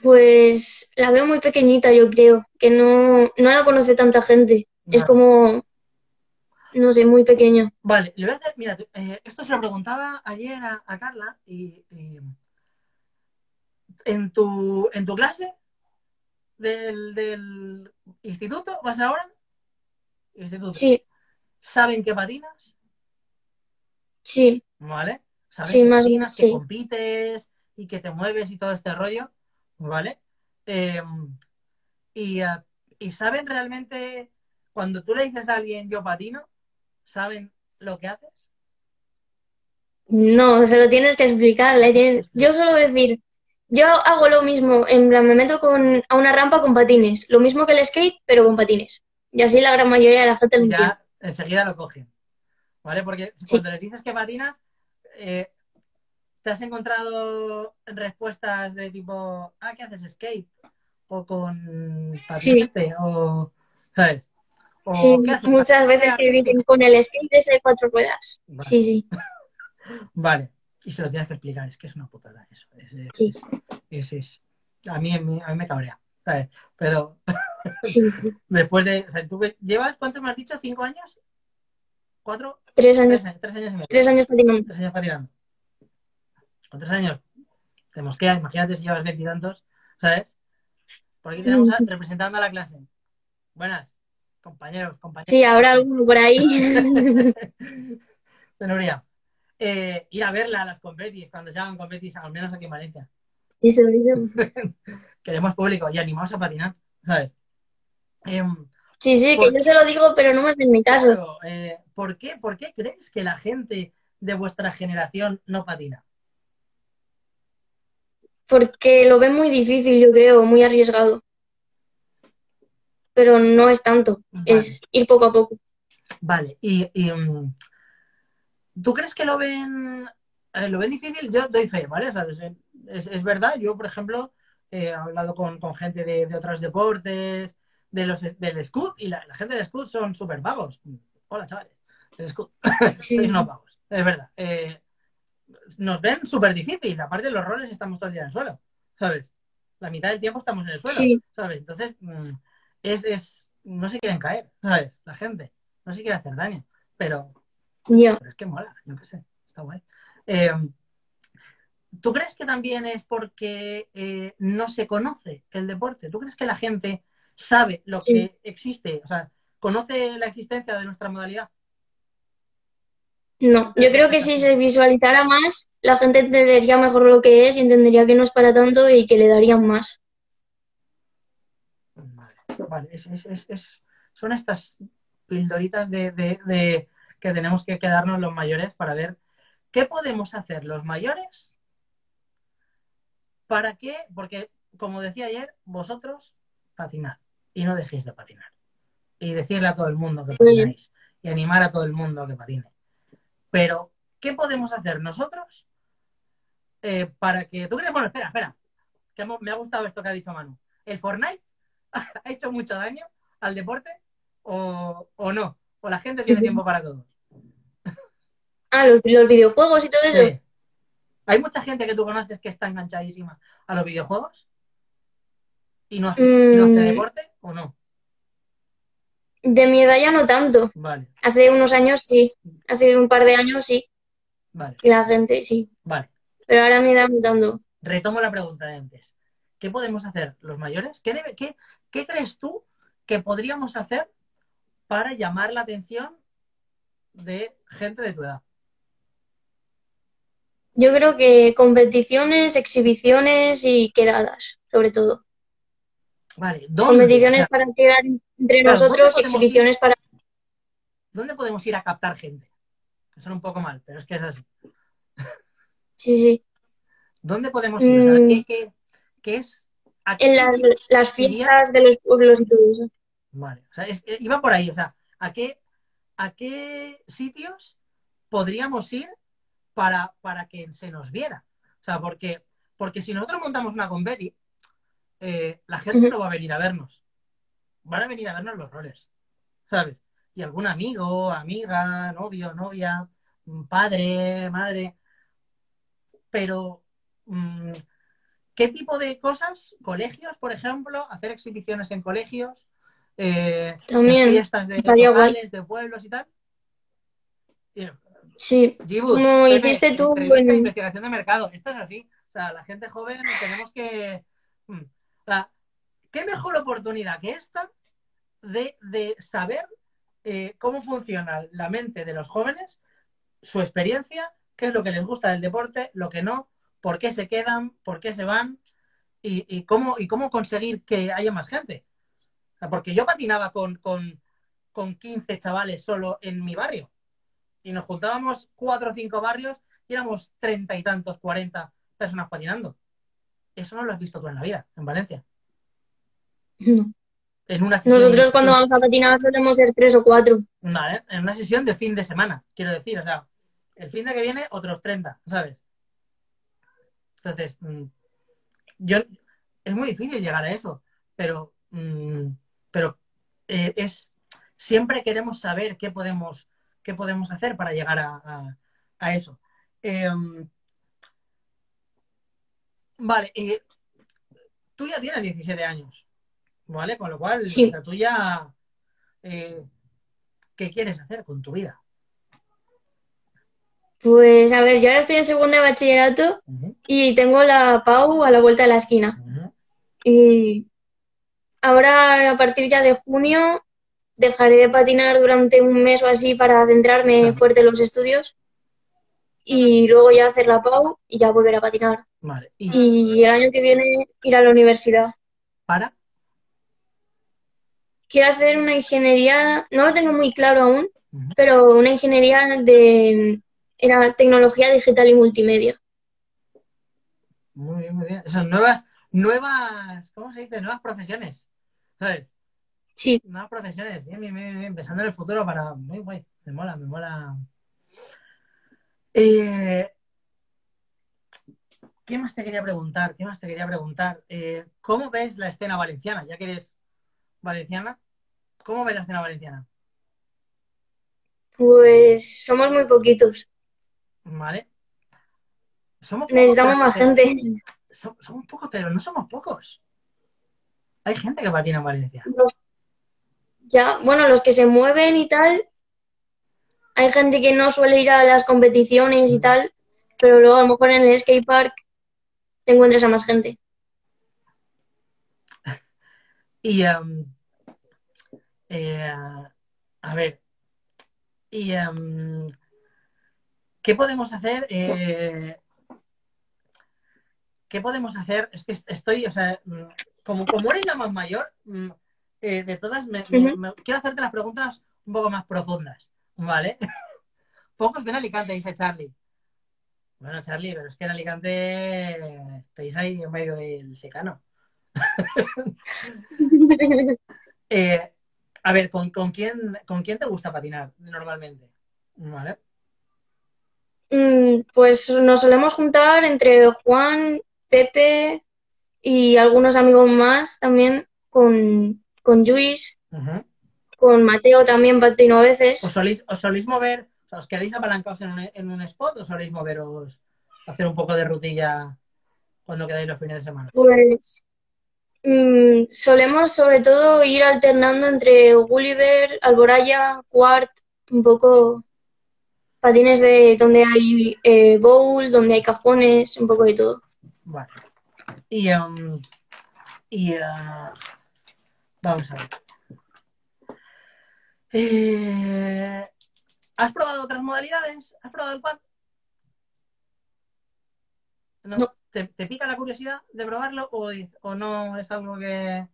Pues la veo muy pequeñita, yo creo, que no, no la conoce tanta gente. Es como, no sé, muy pequeño. Vale, le voy a hacer. Mira, eh, esto se lo preguntaba ayer a, a Carla y. y- en, tu, en tu clase del, del instituto, ¿vas ahora? Instituto. Sí, ¿Saben que patinas? sí, ¿Vale? Sabes Sí, que más patinas, menos, que sí. compites y que te mueves y todo este rollo, ¿vale? Eh, y, eh, y saben realmente, cuando tú le dices a alguien yo patino, ¿saben lo que haces? no, se lo tienes que explicar. tienes- Yo suelo decir, yo hago lo mismo, en plan, me meto con, a una rampa con patines, lo mismo que el skate, pero con patines. Y así la gran mayoría de la gente lo. Ya enseguida lo cogen, ¿vale? Porque Sí. cuando les dices que patinas, eh, ¿te has encontrado respuestas de tipo, ah, ¿qué haces? ¿Skate? ¿O con Sí. patinete? ¿O, ¿sabes? ¿O Sí, muchas veces ¿Patinete que dicen con el skate es de cuatro ruedas. Vale. Sí, sí. Vale, y se lo tienes que explicar, es que es una putada eso. Es, es- Sí. es- es- a, mí, a mí a mí me cabrea, ¿sabes? Pero Sí, sí. después de. O sea, ¿tú llevas cuánto me has dicho? ¿Cinco años? ¿Cuatro? Tres años, Tres, años- tres años y medio. tres años patinando. Tres años patinando. Con tres años te mosquea, imagínate si llevas veintitantos, ¿sabes? Por aquí tenemos a- representando a la clase. Buenas, compañeros, compañeros. Sí, habrá alguno por ahí. de Nuria. Eh, ir a verla a las competis, cuando se hagan competis, al menos aquí en Valencia. Eso, eso. Queremos público y animados a patinar, ¿sabes? Em, Sí, sí, que yo se lo digo, pero no me hacen ni caso. claro, eh, ¿por, qué, ¿Por qué crees que la gente de vuestra generación no patina? Porque lo ven muy difícil, yo creo, muy arriesgado. Pero no es tanto, Vale. es ir poco a poco. Vale, y, y, mm, ¿tú crees que lo ven, eh, lo ven difícil? Yo doy fe, ¿vale? O sea, es, es- verdad, yo, por ejemplo, he hablado con, con gente de, de otros deportes, de los, del Scout, y la, la gente del Scout son súper vagos. Hola, chavales, del Scout. Sí. Sois unos vagos, es verdad. Eh, nos ven súper difícil, aparte de los roles estamos todo el día en el suelo, ¿sabes? La mitad del tiempo estamos en el suelo, Sí. ¿sabes? Entonces, mm, es, es, no se quieren caer, ¿sabes? La gente, no se quiere hacer daño, pero, pero es que mola, yo qué sé, está guay. Eh, ¿Tú crees que también es porque eh, no se conoce el deporte? ¿Tú crees que la gente sabe lo Sí. que existe? O sea, ¿conoce la existencia de nuestra modalidad? No, yo creo que si se visualizara más, la gente entendería mejor lo que es y entendería que no es para tanto y que le darían más. Vale, vale, es, es- es- es- son estas pildoritas de, de- de que tenemos que quedarnos los mayores para ver qué podemos hacer los mayores para que, porque como decía ayer, vosotros patinad y no dejéis de patinar. Y decirle a todo el mundo que patináis y animar a todo el mundo a que patine. Pero, ¿qué podemos hacer nosotros eh, para que... ¿Tú crees? Bueno, espera, espera. Que me ha gustado esto que ha dicho Manu. ¿El Fortnite ha hecho mucho daño al deporte o, o no? ¿O la gente tiene tiempo para todo? Ah, los, los videojuegos y todo eso. Sí. ¿Hay mucha gente que tú conoces que está enganchadísima a los videojuegos? ¿Y no hace, y no hace Mm. deporte o no? De mi edad ya no tanto. Vale, Hace unos años sí. Hace un par de años sí. vale, que La gente sí. vale. Pero ahora me da no tanto. Retomo la pregunta de antes. ¿Qué podemos hacer los mayores? ¿Qué, debe, qué, qué crees tú que podríamos hacer para llamar la atención de gente de tu edad? Yo creo que competiciones, exhibiciones y quedadas, sobre todo. Vale, ¿dónde? Competiciones para quedar entre Claro, ¿dónde nosotros, exhibiciones para... ¿Dónde podemos ir a captar gente? Que suena un poco mal, pero es que es así. Sí, sí. ¿Dónde podemos ir? O sea, Mm. ¿qué, qué- qué es? ¿A qué En las, las fiestas de los pueblos y todo eso. Vale, o sea, es- eh, iba por ahí, o sea, ¿a qué, a qué sitios podríamos ir para, para que se nos viera? O sea, porque, porque si nosotros montamos una competi, eh, la gente no va a venir a vernos. Van a venir a vernos los roles, ¿sabes? Y algún amigo, amiga, novio, novia, mm, padre, madre. Pero, mm, ¿qué tipo de cosas? Colegios, por ejemplo, hacer exhibiciones en colegios, eh, También, fiestas de locales, de pueblos y tal. Y, Sí, Gibus, Como Pepe, hiciste tú investigación de mercado. Esto es así. O sea, la gente joven tenemos que. mm, o sea, ¿Qué mejor oportunidad que esta de, de saber eh, cómo funciona la mente de los jóvenes, su experiencia, qué es lo que les gusta del deporte, lo que no, por qué se quedan, por qué se van y, y cómo, y cómo conseguir que haya más gente? Porque yo patinaba con, con, con 15 chavales solo en mi barrio y nos juntábamos cuatro o cinco barrios y éramos treinta y tantos, cuarenta personas patinando. Eso no lo has visto tú en la vida, en Valencia. No. En una sesión, Nosotros cuando vamos a patinar solemos ser tres o cuatro. Vale, en una sesión de fin de semana, quiero decir, o sea, el fin de que viene otros 30, ¿sabes? Entonces, mm, yo es muy difícil llegar a eso, pero, mm, pero eh, es siempre queremos saber qué podemos, qué podemos hacer para llegar a, a- a eso. Em, vale, eh, tú ya tienes 17 años, ¿vale? Con lo cual, Sí. o sea, tú ya, eh, ¿qué quieres hacer con tu vida? Pues a ver, yo ahora estoy en segundo de bachillerato y tengo la PAU a la vuelta de la esquina. Y ahora, a partir ya de junio, dejaré de patinar durante un mes o así para centrarme Vale. fuerte en los estudios. Y luego ya hacer la PAU y ya volver a patinar. Vale, y Y el año que viene ir a la universidad. para, Quiero hacer una ingeniería, no lo tengo muy claro aún, pero una ingeniería de era tecnología digital y multimedia. Muy bien, muy bien. Son nuevas, nuevas, ¿cómo se dice? Nuevas profesiones. ¿Sabes? Sí, Nuevas profesiones. Bien, bien, bien, bien. Pensando en el futuro para. Muy guay. Me mola, me mola. Eh, ¿Qué más te quería preguntar? ¿Qué más te quería preguntar? Eh, ¿Cómo ves la escena valenciana? Ya que eres valenciana, ¿cómo ves la escena valenciana? pues somos muy poquitos. ¿Vale? Somos pocos, Necesitamos pero- más gente. so- somos pocos, pero no somos pocos. Hay gente que patina en Valencia. Ya, bueno, los que se mueven y tal, hay gente que no suele ir a las competiciones y tal, pero luego a lo mejor en el skate park te encuentras a más gente. Y, em, eh, a ver, y, em, ¿qué podemos hacer? Eh, ¿Qué podemos hacer? Es que est- estoy, o sea, mm, como, como eres la más mayor, mm, eh, de todas, me- me- quiero hacerte las preguntas un poco más profundas, ¿vale? Pocos ven Alicante, dice Charlie. Bueno, Charlie, pero es que en Alicante estáis ahí en medio del secano. Eh, a ver, ¿con, con quién, ¿con quién te gusta patinar normalmente? ¿Vale? Mm, Pues nos solemos juntar entre Juan, Pepe y algunos amigos más también, con, con Luis, con Mateo también patino a ¿Os veces. soléis, os soléis mover, os quedáis apalancados en un, en un spot o soléis moveros, hacer un poco de rutilla cuando quedáis los fines de semana? Pues mm, solemos sobre todo ir alternando entre Gulliver, Alboraya, Quart, un poco patines de donde hay eh, bowl, donde hay cajones, un poco de todo. Vale. Y, em, y ah, vamos a ver. Eh, ¿Has probado otras modalidades? ¿Has probado el quad? ¿No? No. ¿Te, te pica la curiosidad de probarlo o, o no es algo que...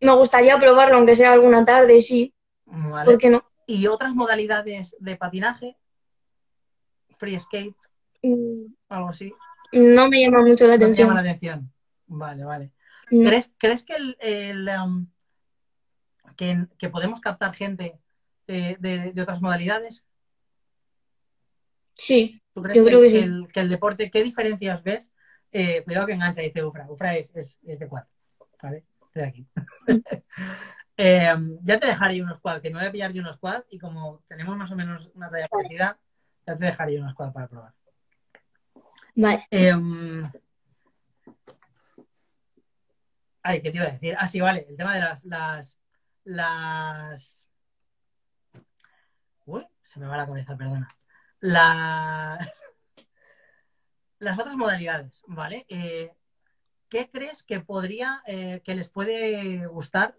Me gustaría probarlo, aunque sea alguna tarde, sí, Vale. ¿por qué no? ¿Y otras modalidades de patinaje? Free skate, Mm, algo así. No me llama mucho la No te llama la atención. atención. Vale, vale. No. ¿Crees, crees que, el, el, um, que, que podemos captar gente de, de- de otras modalidades? Sí, ¿Tú crees Yo que, creo que que sí. el, que el deporte, qué diferencias ves? Eh, cuidado que engancha, dice Ufra. Ufra es, es, es de quad, ¿vale? De aquí. Eh, ya te dejaré unos quad, que me voy a pillar yo unos quad y como tenemos más o menos una talla parecida, ya te dejaré unos quad para probar. vale. Em, Ay, ¿qué te iba a decir? Ah, sí, vale. El tema de las, las, las... Uy, se me va la cabeza, perdona. Las, otras modalidades, ¿vale? Eh, ¿Qué crees que podría, eh, que les puede gustar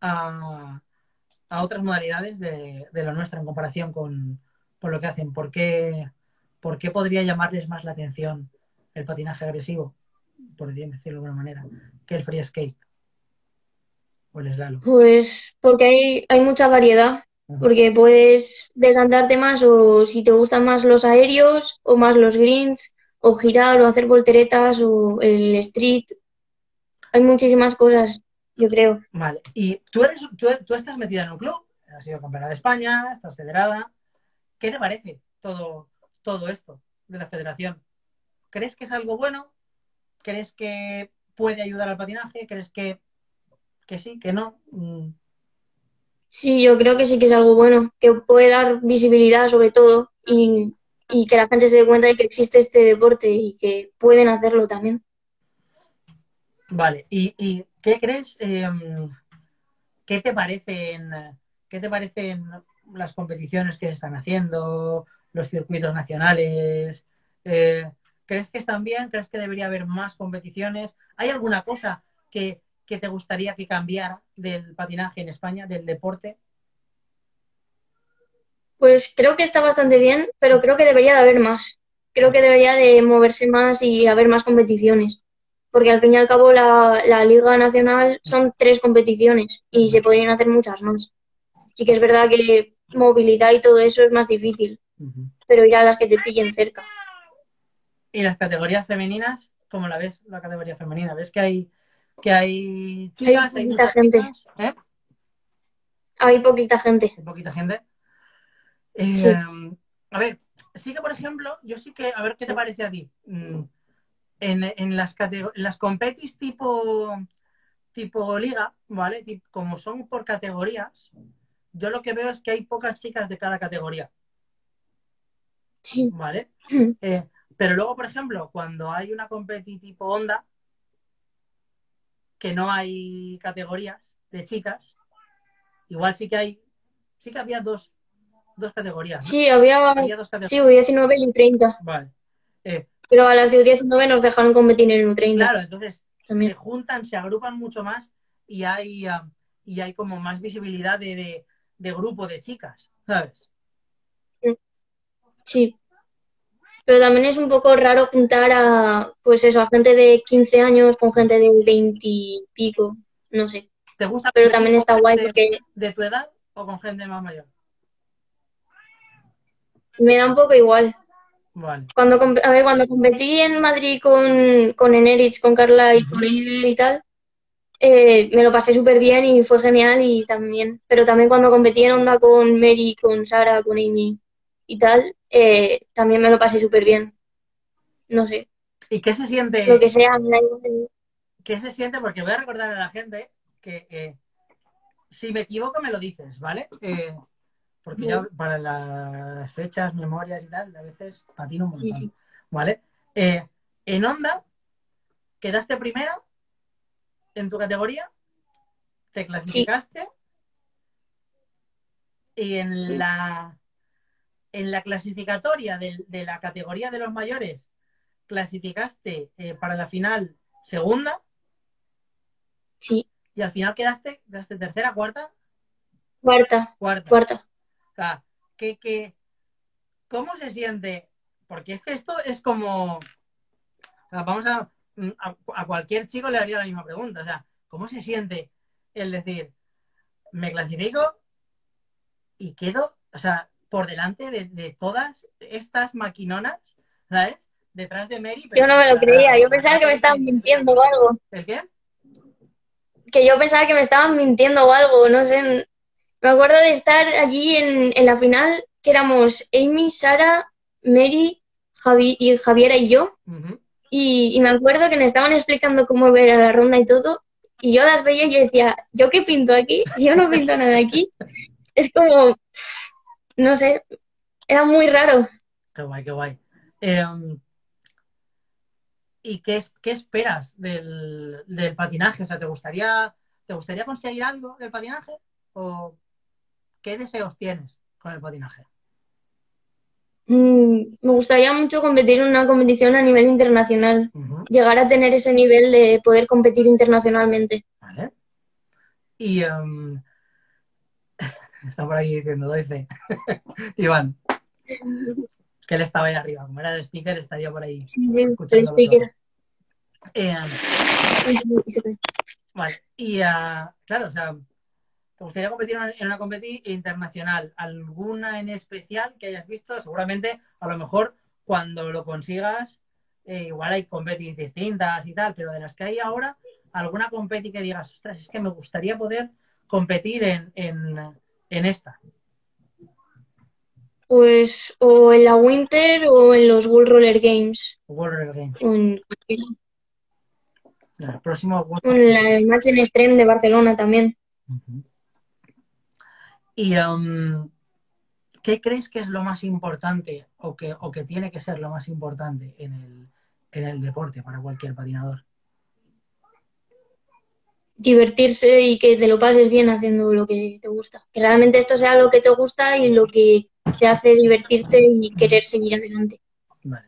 a, a otras modalidades de, de lo nuestra en comparación con, lo que hacen? ¿Por qué, ¿Por qué podría llamarles más la atención el patinaje agresivo, por decirlo de alguna manera, que el free skate o el slalom? Pues porque hay, hay mucha variedad. Porque puedes decantarte más o si te gustan más los aéreos o más los greens o girar o hacer volteretas o el street. Hay muchísimas cosas, yo creo. Vale, y tú, eres, tú, tú estás metida en un club, has sido campeona de España, estás federada. ¿Qué te parece todo, todo esto de la federación? ¿Crees que es algo bueno? ¿Crees que puede ayudar al patinaje? ¿Crees que, que sí, que no? Mm, Sí, yo creo que sí que es algo bueno, que puede dar visibilidad sobre todo y, y que la gente se dé cuenta de que existe este deporte y que pueden hacerlo también. Vale, ¿y, y qué crees? eh, ¿Qué te parecen, qué te parecen las competiciones que están haciendo, los circuitos nacionales? Eh, ¿Crees que están bien? ¿Crees que debería haber más competiciones? ¿Hay alguna cosa que, que te gustaría que cambiara del patinaje en España, del deporte? Pues creo que está bastante bien, pero creo que debería de haber más. Creo que debería de moverse más y haber más competiciones. Porque al fin y al cabo la, la Liga Nacional son tres competiciones y se podrían hacer muchas más. Sí que es verdad que movilidad y todo eso es más difícil, pero ir a las que te pillen cerca. ¿Y las categorías femeninas? ¿Cómo la ves, la categoría femenina? ¿Ves que hay, que hay chicas? Hay Hay, poquita gente. chicas? ¿Eh? Hay poquita gente. Hay poquita gente. Eh, Sí. A ver, sí que, por ejemplo, yo sí que, a ver qué te parece a ti. Mm, En, en las, las competis tipo, tipo liga, ¿vale? Como son por categorías, yo lo que veo es que hay pocas chicas de cada categoría, Sí. ¿vale? Eh, pero luego, por ejemplo, cuando hay una competi tipo onda, que no hay categorías de chicas, igual sí que hay, sí que había dos, dos categorías, ¿no? Sí, había, Había dos categorías. sí, U19 y U30. Vale. Eh, Pero a las de U19 nos dejaron competir en U30 claro, entonces se juntan, se agrupan mucho más y hay, ah, y hay como más visibilidad de, de, de grupo de chicas, ¿sabes? Sí. Pero también es un poco raro juntar a, pues eso, a gente de 15 años con gente de 20 y pico. No sé. ¿Te gusta Pero también está guay porque de tu edad o con gente más mayor? me da un poco igual. Vale. Cuando, a ver, cuando competí en Madrid con, con Enerich, con Carla y con Eider y tal, eh, me lo pasé súper bien y fue genial y también, pero también cuando competí en Onda con Mary, con Sara, con Amy y tal, eh, también me lo pasé súper bien. No sé, ¿Y qué se siente? lo que sea. ¿Qué se siente? Porque voy a recordar a la gente que eh, si me equivoco me lo dices, ¿vale? Eh, porque yo para las fechas, memorias y tal, a veces patino un montón, Sí, sí. ¿vale? En Onda, quedaste primera en tu categoría, te clasificaste y en la en la clasificatoria de, la categoría de los mayores clasificaste eh, para la final segunda Sí, y al final quedaste, quedaste tercera, cuarta, cuarta, cuarta. cuarta. O sea, que, que, ¿cómo se siente? Porque es que esto es como, o sea, vamos a, a, a cualquier chico le haría la misma pregunta, o sea, ¿cómo se siente el decir, me clasifico y quedo, o sea, por delante de, de todas estas maquinonas, ¿sabes? Detrás de Mary. Yo no me lo creía, yo pensaba que me estaban mintiendo o algo. ¿El qué? que yo pensaba que me estaban mintiendo o algo, no sé. Me acuerdo de estar allí en, en la final, que éramos Amy, Sara, Mary, Javi y Javiera y yo. Ujú. Y, y me acuerdo que me estaban explicando cómo era la ronda y todo. Y yo las veía y yo decía, ¿yo qué pinto aquí? Yo no pinto nada aquí. Es como, no sé, era muy raro. Qué guay, qué guay. Em, ¿Y qué, es- qué esperas del, del patinaje? O sea, ¿te gustaría, ¿te gustaría conseguir algo del patinaje? ¿O qué deseos tienes con el patinaje? Mm, me gustaría mucho competir en una competición a nivel internacional, llegar a tener ese nivel de poder competir internacionalmente. Vale. Y em, está por aquí diciendo, doy fe. Iván, que él estaba ahí arriba. Como era el speaker, estaría por ahí. Sí, sí, el speaker. Em, Vale, y ah, claro, o sea, ¿te gustaría competir en una competición internacional? ¿Alguna en especial que hayas visto? Seguramente, a lo mejor, cuando lo consigas, eh, igual hay competiciones distintas y tal, pero de las que hay ahora, ¿alguna competi que digas, ostras, es que me gustaría poder competir en, en, en esta? Pues o en la Winter o en los World Roller Games. World Roller Games. O en. El próximo World O en la Match en Extreme de Barcelona también. Y em, ¿qué crees que es lo más importante o que, o que tiene que ser lo más importante en el, en el deporte para cualquier patinador? Divertirse y que te lo pases bien haciendo lo que te gusta. Que realmente esto sea lo que te gusta y lo que te hace divertirte y querer seguir adelante. Vale.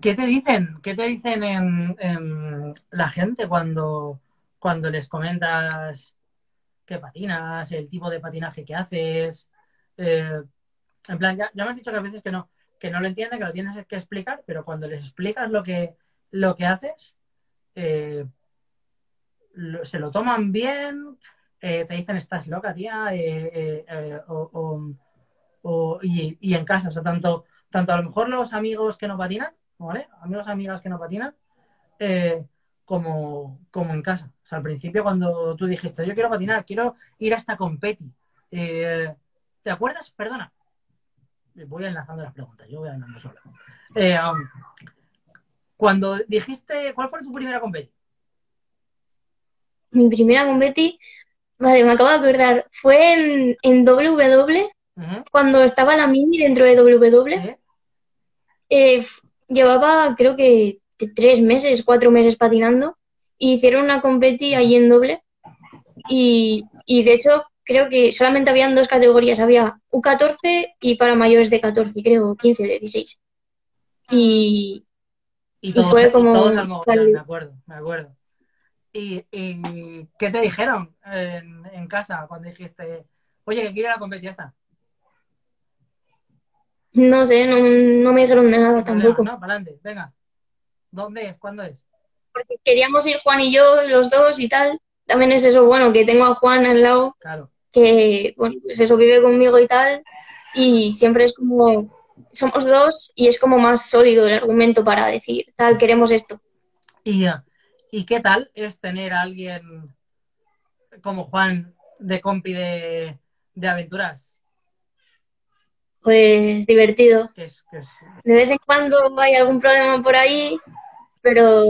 ¿Qué te dicen? ¿Qué te dicen en, en la gente cuando, cuando les comentas que patinas, el tipo de patinaje que haces? Eh, en plan, ya, ya me has dicho que a veces que no, que no lo entienden, que lo tienes que explicar, pero cuando les explicas lo que, lo que haces, eh, se lo toman bien, eh, te dicen estás loca, tía, eh, o, o- y, en casa, o sea, tanto, tanto a lo mejor los amigos que no patinan, ¿vale? Amigos, amigas que no patinan, como, como en casa. O sea, al principio cuando tú dijiste, yo quiero patinar, quiero ir hasta competi. Eh, ¿Te acuerdas? Perdona. Voy enlazando las preguntas, yo voy hablando solo. Eh, um, cuando dijiste, ¿cuál fue tu primera competi? Mi primera con Betty, vale, me acabo de acordar, fue en, en Ujú, cuando estaba la mini dentro de WW. ¿eh? Eh, llevaba, creo que tres meses, cuatro meses patinando, y hicieron una competi ahí en doble. Y, y de hecho, creo que solamente habían dos categorías, había U14 y para mayores de 14, creo, 15, 16. Y, Y Y todos, fue y como- todos al me acuerdo, me acuerdo. ¿Y, y qué te dijeron en, en casa cuando dijiste, oye, que quiero ir a la está. no sé, no, no me dijeron de nada No tampoco. ¿no? Para adelante, venga. ¿Dónde es? ¿Cuándo es? Porque queríamos ir Juan y yo, los dos y tal. También es eso, bueno, que tengo a Juan al lado, Claro. Que, bueno, pues eso vive conmigo y tal. Y siempre es como, somos dos y es como más sólido el argumento para decir, tal, queremos esto. ¿Y, ¿y qué tal es tener a alguien como Juan de compi de, de aventuras? Pues divertido. Es, es- De vez en cuando hay algún problema por ahí, pero,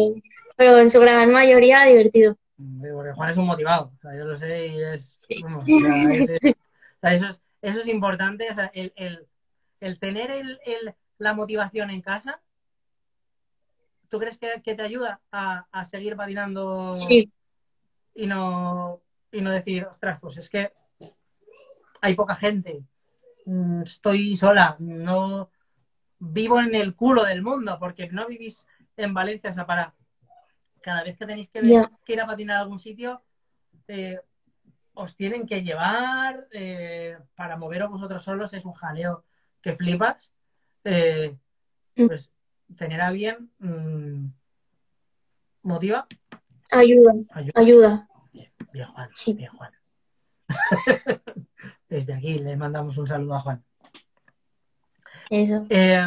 pero en su gran mayoría divertido. porque Juan es un motivado, o sea, yo lo sé y es... Sí. vamos, eso, es, eso es importante, o sea, el, el- el tener el- el- la motivación en casa, ¿tú crees que, que te ayuda a, a seguir patinando Sí, y no, y no decir, ostras, pues es que hay poca gente, mm, estoy sola, no vivo en el culo del mundo, porque no vivís en Valencia, o sea, para cada vez que tenéis que ir a patinar a algún sitio, eh, os tienen que llevar, eh, para moveros vosotros solos es un jaleo que flipas. Eh, Mm. pues tener a alguien mm, motiva. ayuda, Ayuda. ayuda. Bien, Juan. Sí. Bien, Juan. Desde aquí le mandamos un saludo a Juan. Eso. Eh,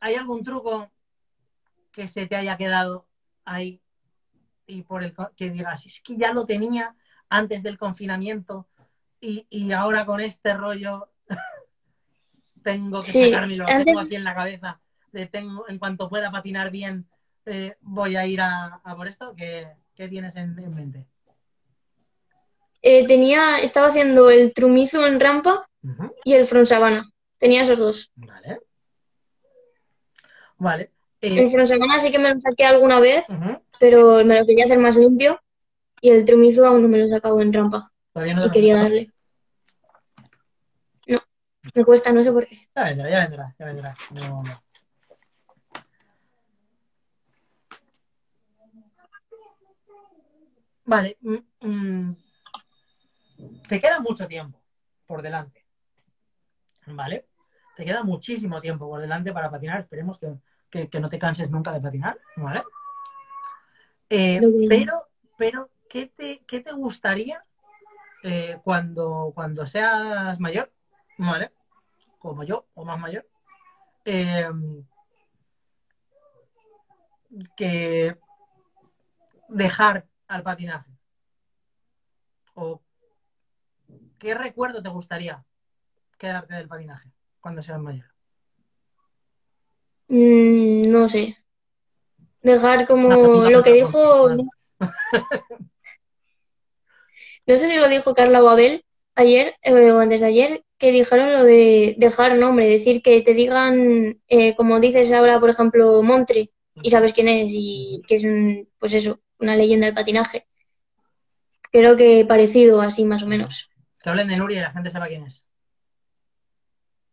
¿Hay algún truco que se te haya quedado ahí y por el que digas, es que ya lo tenía antes del confinamiento y, y ahora con este rollo tengo que Sí, sacármelo, lo antes- tengo aquí en la cabeza, de tengo, en cuanto pueda patinar bien, eh, voy a ir a, a por esto? ¿Qué, qué tienes en, en mente? Eh, tenía, estaba haciendo el trumizo en rampa y el front sabana. Tenía esos dos. Vale. Vale. El Eh, front sabana sí que me lo saqué alguna vez, pero me lo quería hacer más limpio. Y el trumizo aún no me lo he sacado en rampa. Todavía no Y quería sacado. darle. No, me cuesta, no sé por qué. Ya vendrá, ya vendrá, ya vendrá. No, no. Vale. mm, mm, te queda mucho tiempo por delante. ¿Vale? Te queda muchísimo tiempo por delante para patinar. Esperemos que, que- que no te canses nunca de patinar. ¿Vale? Eh, pero, pero, ¿qué te, qué te gustaría eh, cuando, cuando seas mayor? ¿Vale? Como yo, o más mayor. eh, que dejar al patinaje? ¿O qué recuerdo te gustaría quedarte del patinaje cuando seas mayor? Mm, no sé. Dejar como lo que dijo, no sé si lo dijo Carla o Abel ayer eh, o antes de ayer, que dijeron lo de dejar nombre, decir que te digan, eh, como dices ahora, por ejemplo, Montre, y sabes quién es, y que es un, pues eso, una leyenda del patinaje. Creo que parecido así, más o menos. Que hablen de Nuria y la gente sepa quién es.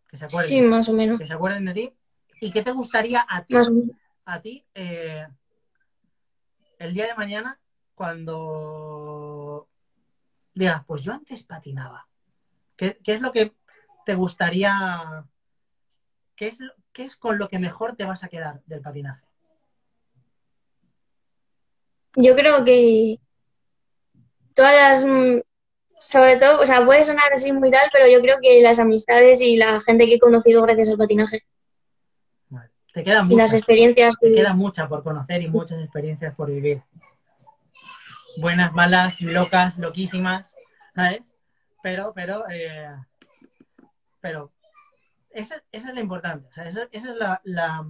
Que se acuerden. Sí, más o menos. Que se acuerden de ti. ¿Y qué te gustaría a ti, menos. a ti eh, el día de mañana cuando digas, pues yo antes patinaba? ¿Qué, qué es lo que te gustaría? ¿Qué es, ¿Qué es con lo que mejor te vas a quedar del patinaje? Yo creo que todas las, sobre todo, o sea, puede sonar así muy tal, pero yo creo que las amistades y la gente que he conocido gracias al patinaje. Te quedan las muchas, experiencias. te por conocer y Sí. muchas experiencias por vivir. Buenas, malas, locas, loquísimas, ¿sabes? Pero, pero, eh, pero, eso, eso es lo importante. O sea, eso, eso es la, la-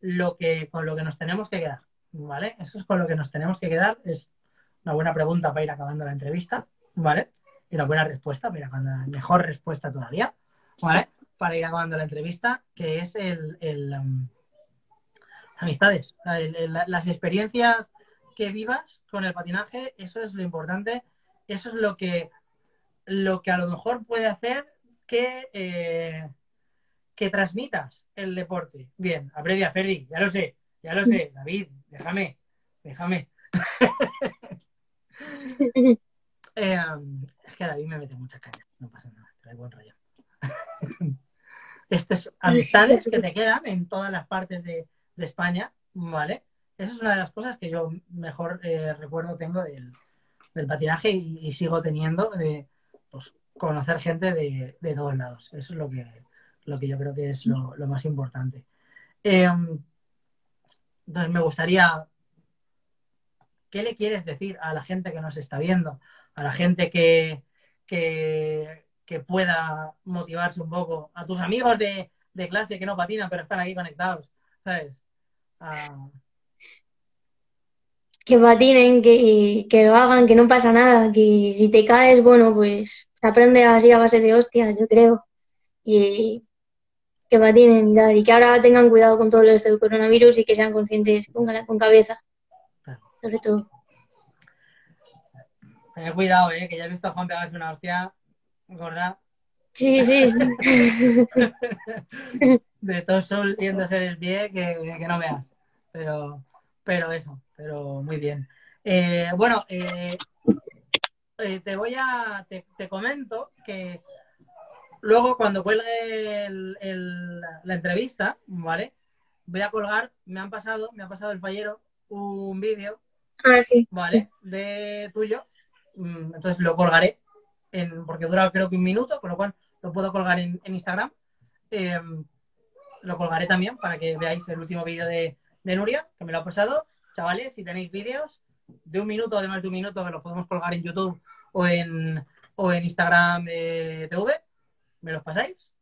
lo que, con lo que nos tenemos que quedar, ¿vale? Eso es con lo que nos tenemos que quedar. Es una buena pregunta para ir acabando la entrevista, ¿vale? Y una buena respuesta, mira, cuando mejor respuesta todavía, ¿vale? Para ir acabando la entrevista, que es el, el, um, amistades, el- el- las experiencias que vivas con el patinaje, eso es lo importante, eso es lo que, lo que a lo mejor puede hacer que, eh, que transmitas el deporte. Bien, abrevia, Ferdi, ya lo sé, ya lo sé, David, déjame, déjame. Eh, es que David me mete mucha caña, no pasa nada, trae buen rollo. Estas amistades que te quedan en todas las partes de, de España, ¿vale? Esa es una de las cosas que yo mejor eh, recuerdo tengo del, del patinaje y, y sigo teniendo de pues, conocer gente de, de todos lados. Eso es lo que, lo que yo creo que es lo, lo más importante. Eh, entonces me gustaría, ¿qué le quieres decir a la gente que nos está viendo? A la gente que, que, que pueda motivarse un poco, a tus amigos de, de clase que no patinan pero están aquí conectados, ¿sabes? Que patinen, que, que lo hagan, que no pasa nada, que si te caes, bueno, pues aprende así a base de hostias, yo creo. Y que patinen y tal, y que ahora tengan cuidado con todo esto del coronavirus y que sean conscientes con, con cabeza, sobre todo. Tener cuidado, ¿eh? que ya he visto a Juan pegarse una hostia gorda Sí, sí, sí. de todo sol yéndose del pie que, que no veas. Pero, pero eso, pero muy bien. Eh, bueno, eh, eh, te voy a, te, te comento que luego cuando cuelgue el- el- la entrevista, ¿vale? Voy a colgar, me han pasado, me ha pasado el fallero un vídeo Ah, sí. ¿vale? De tuyo. Mm, Entonces lo colgaré, en, porque dura creo que un minuto, con lo cual lo puedo colgar en, en Instagram. Eh, lo colgaré también para que veáis el último vídeo de, de Nuria, que me lo ha pasado. Chavales, si tenéis vídeos de un minuto o de más de un minuto, que los podemos colgar en YouTube o en, o en Instagram eh, TV, me los pasáis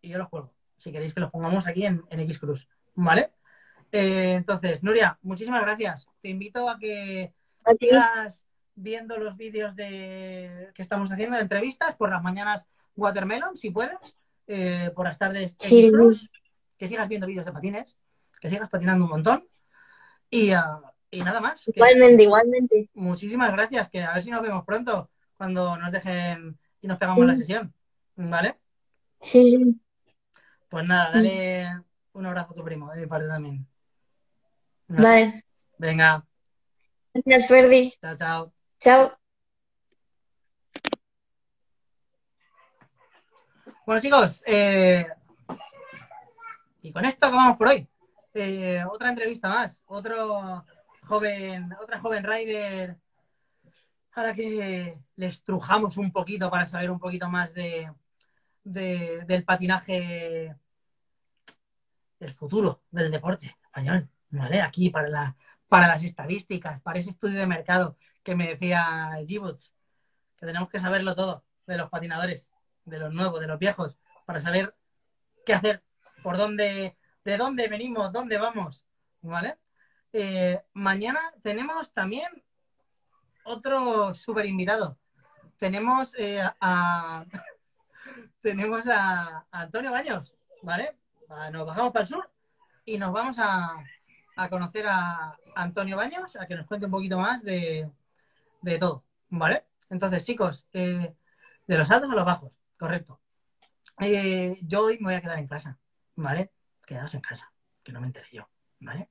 y yo los cuelgo. Si queréis que los pongamos aquí en, en X Cruz, ¿vale? Eh, entonces, Nuria, muchísimas gracias. Te invito a que sigas viendo los vídeos de que estamos haciendo de entrevistas por las mañanas Watermelon, si puedes, eh, por las tardes Sí. Cruz, que sigas viendo vídeos de patines, que sigas patinando un montón. Y, ah, y nada más. que Igualmente, igualmente. muchísimas gracias, que a ver si nos vemos pronto cuando nos dejen y nos pegamos Sí. la sesión. ¿Vale? Sí, sí. Pues nada, dale un abrazo a tu primo, de mi parte también. Vale. Venga, Gracias, Ferdi. chao, chao. Chao. Bueno, chicos, eh, y con esto acabamos por hoy. Eh, otra entrevista más, otro joven, otra joven rider a la que le estrujamos un poquito para saber un poquito más de, de- del patinaje del futuro del deporte español, ¿vale? Aquí para, la, para las estadísticas, para ese estudio de mercado que me decía Gibbons, que tenemos que saberlo todo de los patinadores, de los nuevos, de los viejos, para saber qué hacer, por dónde, de dónde venimos, dónde vamos, ¿vale? Eh, mañana tenemos también otro super invitado. Tenemos eh, a tenemos a, Antonio Baños, ¿vale? Nos bajamos para el sur y nos vamos a, a conocer a Antonio Baños, a que nos cuente un poquito más de, de todo, ¿vale? Entonces, chicos, eh, de los altos a los bajos, correcto. Eh, yo hoy me voy a quedar en casa, ¿vale? Quedaos en casa, que no me enteré yo, ¿vale?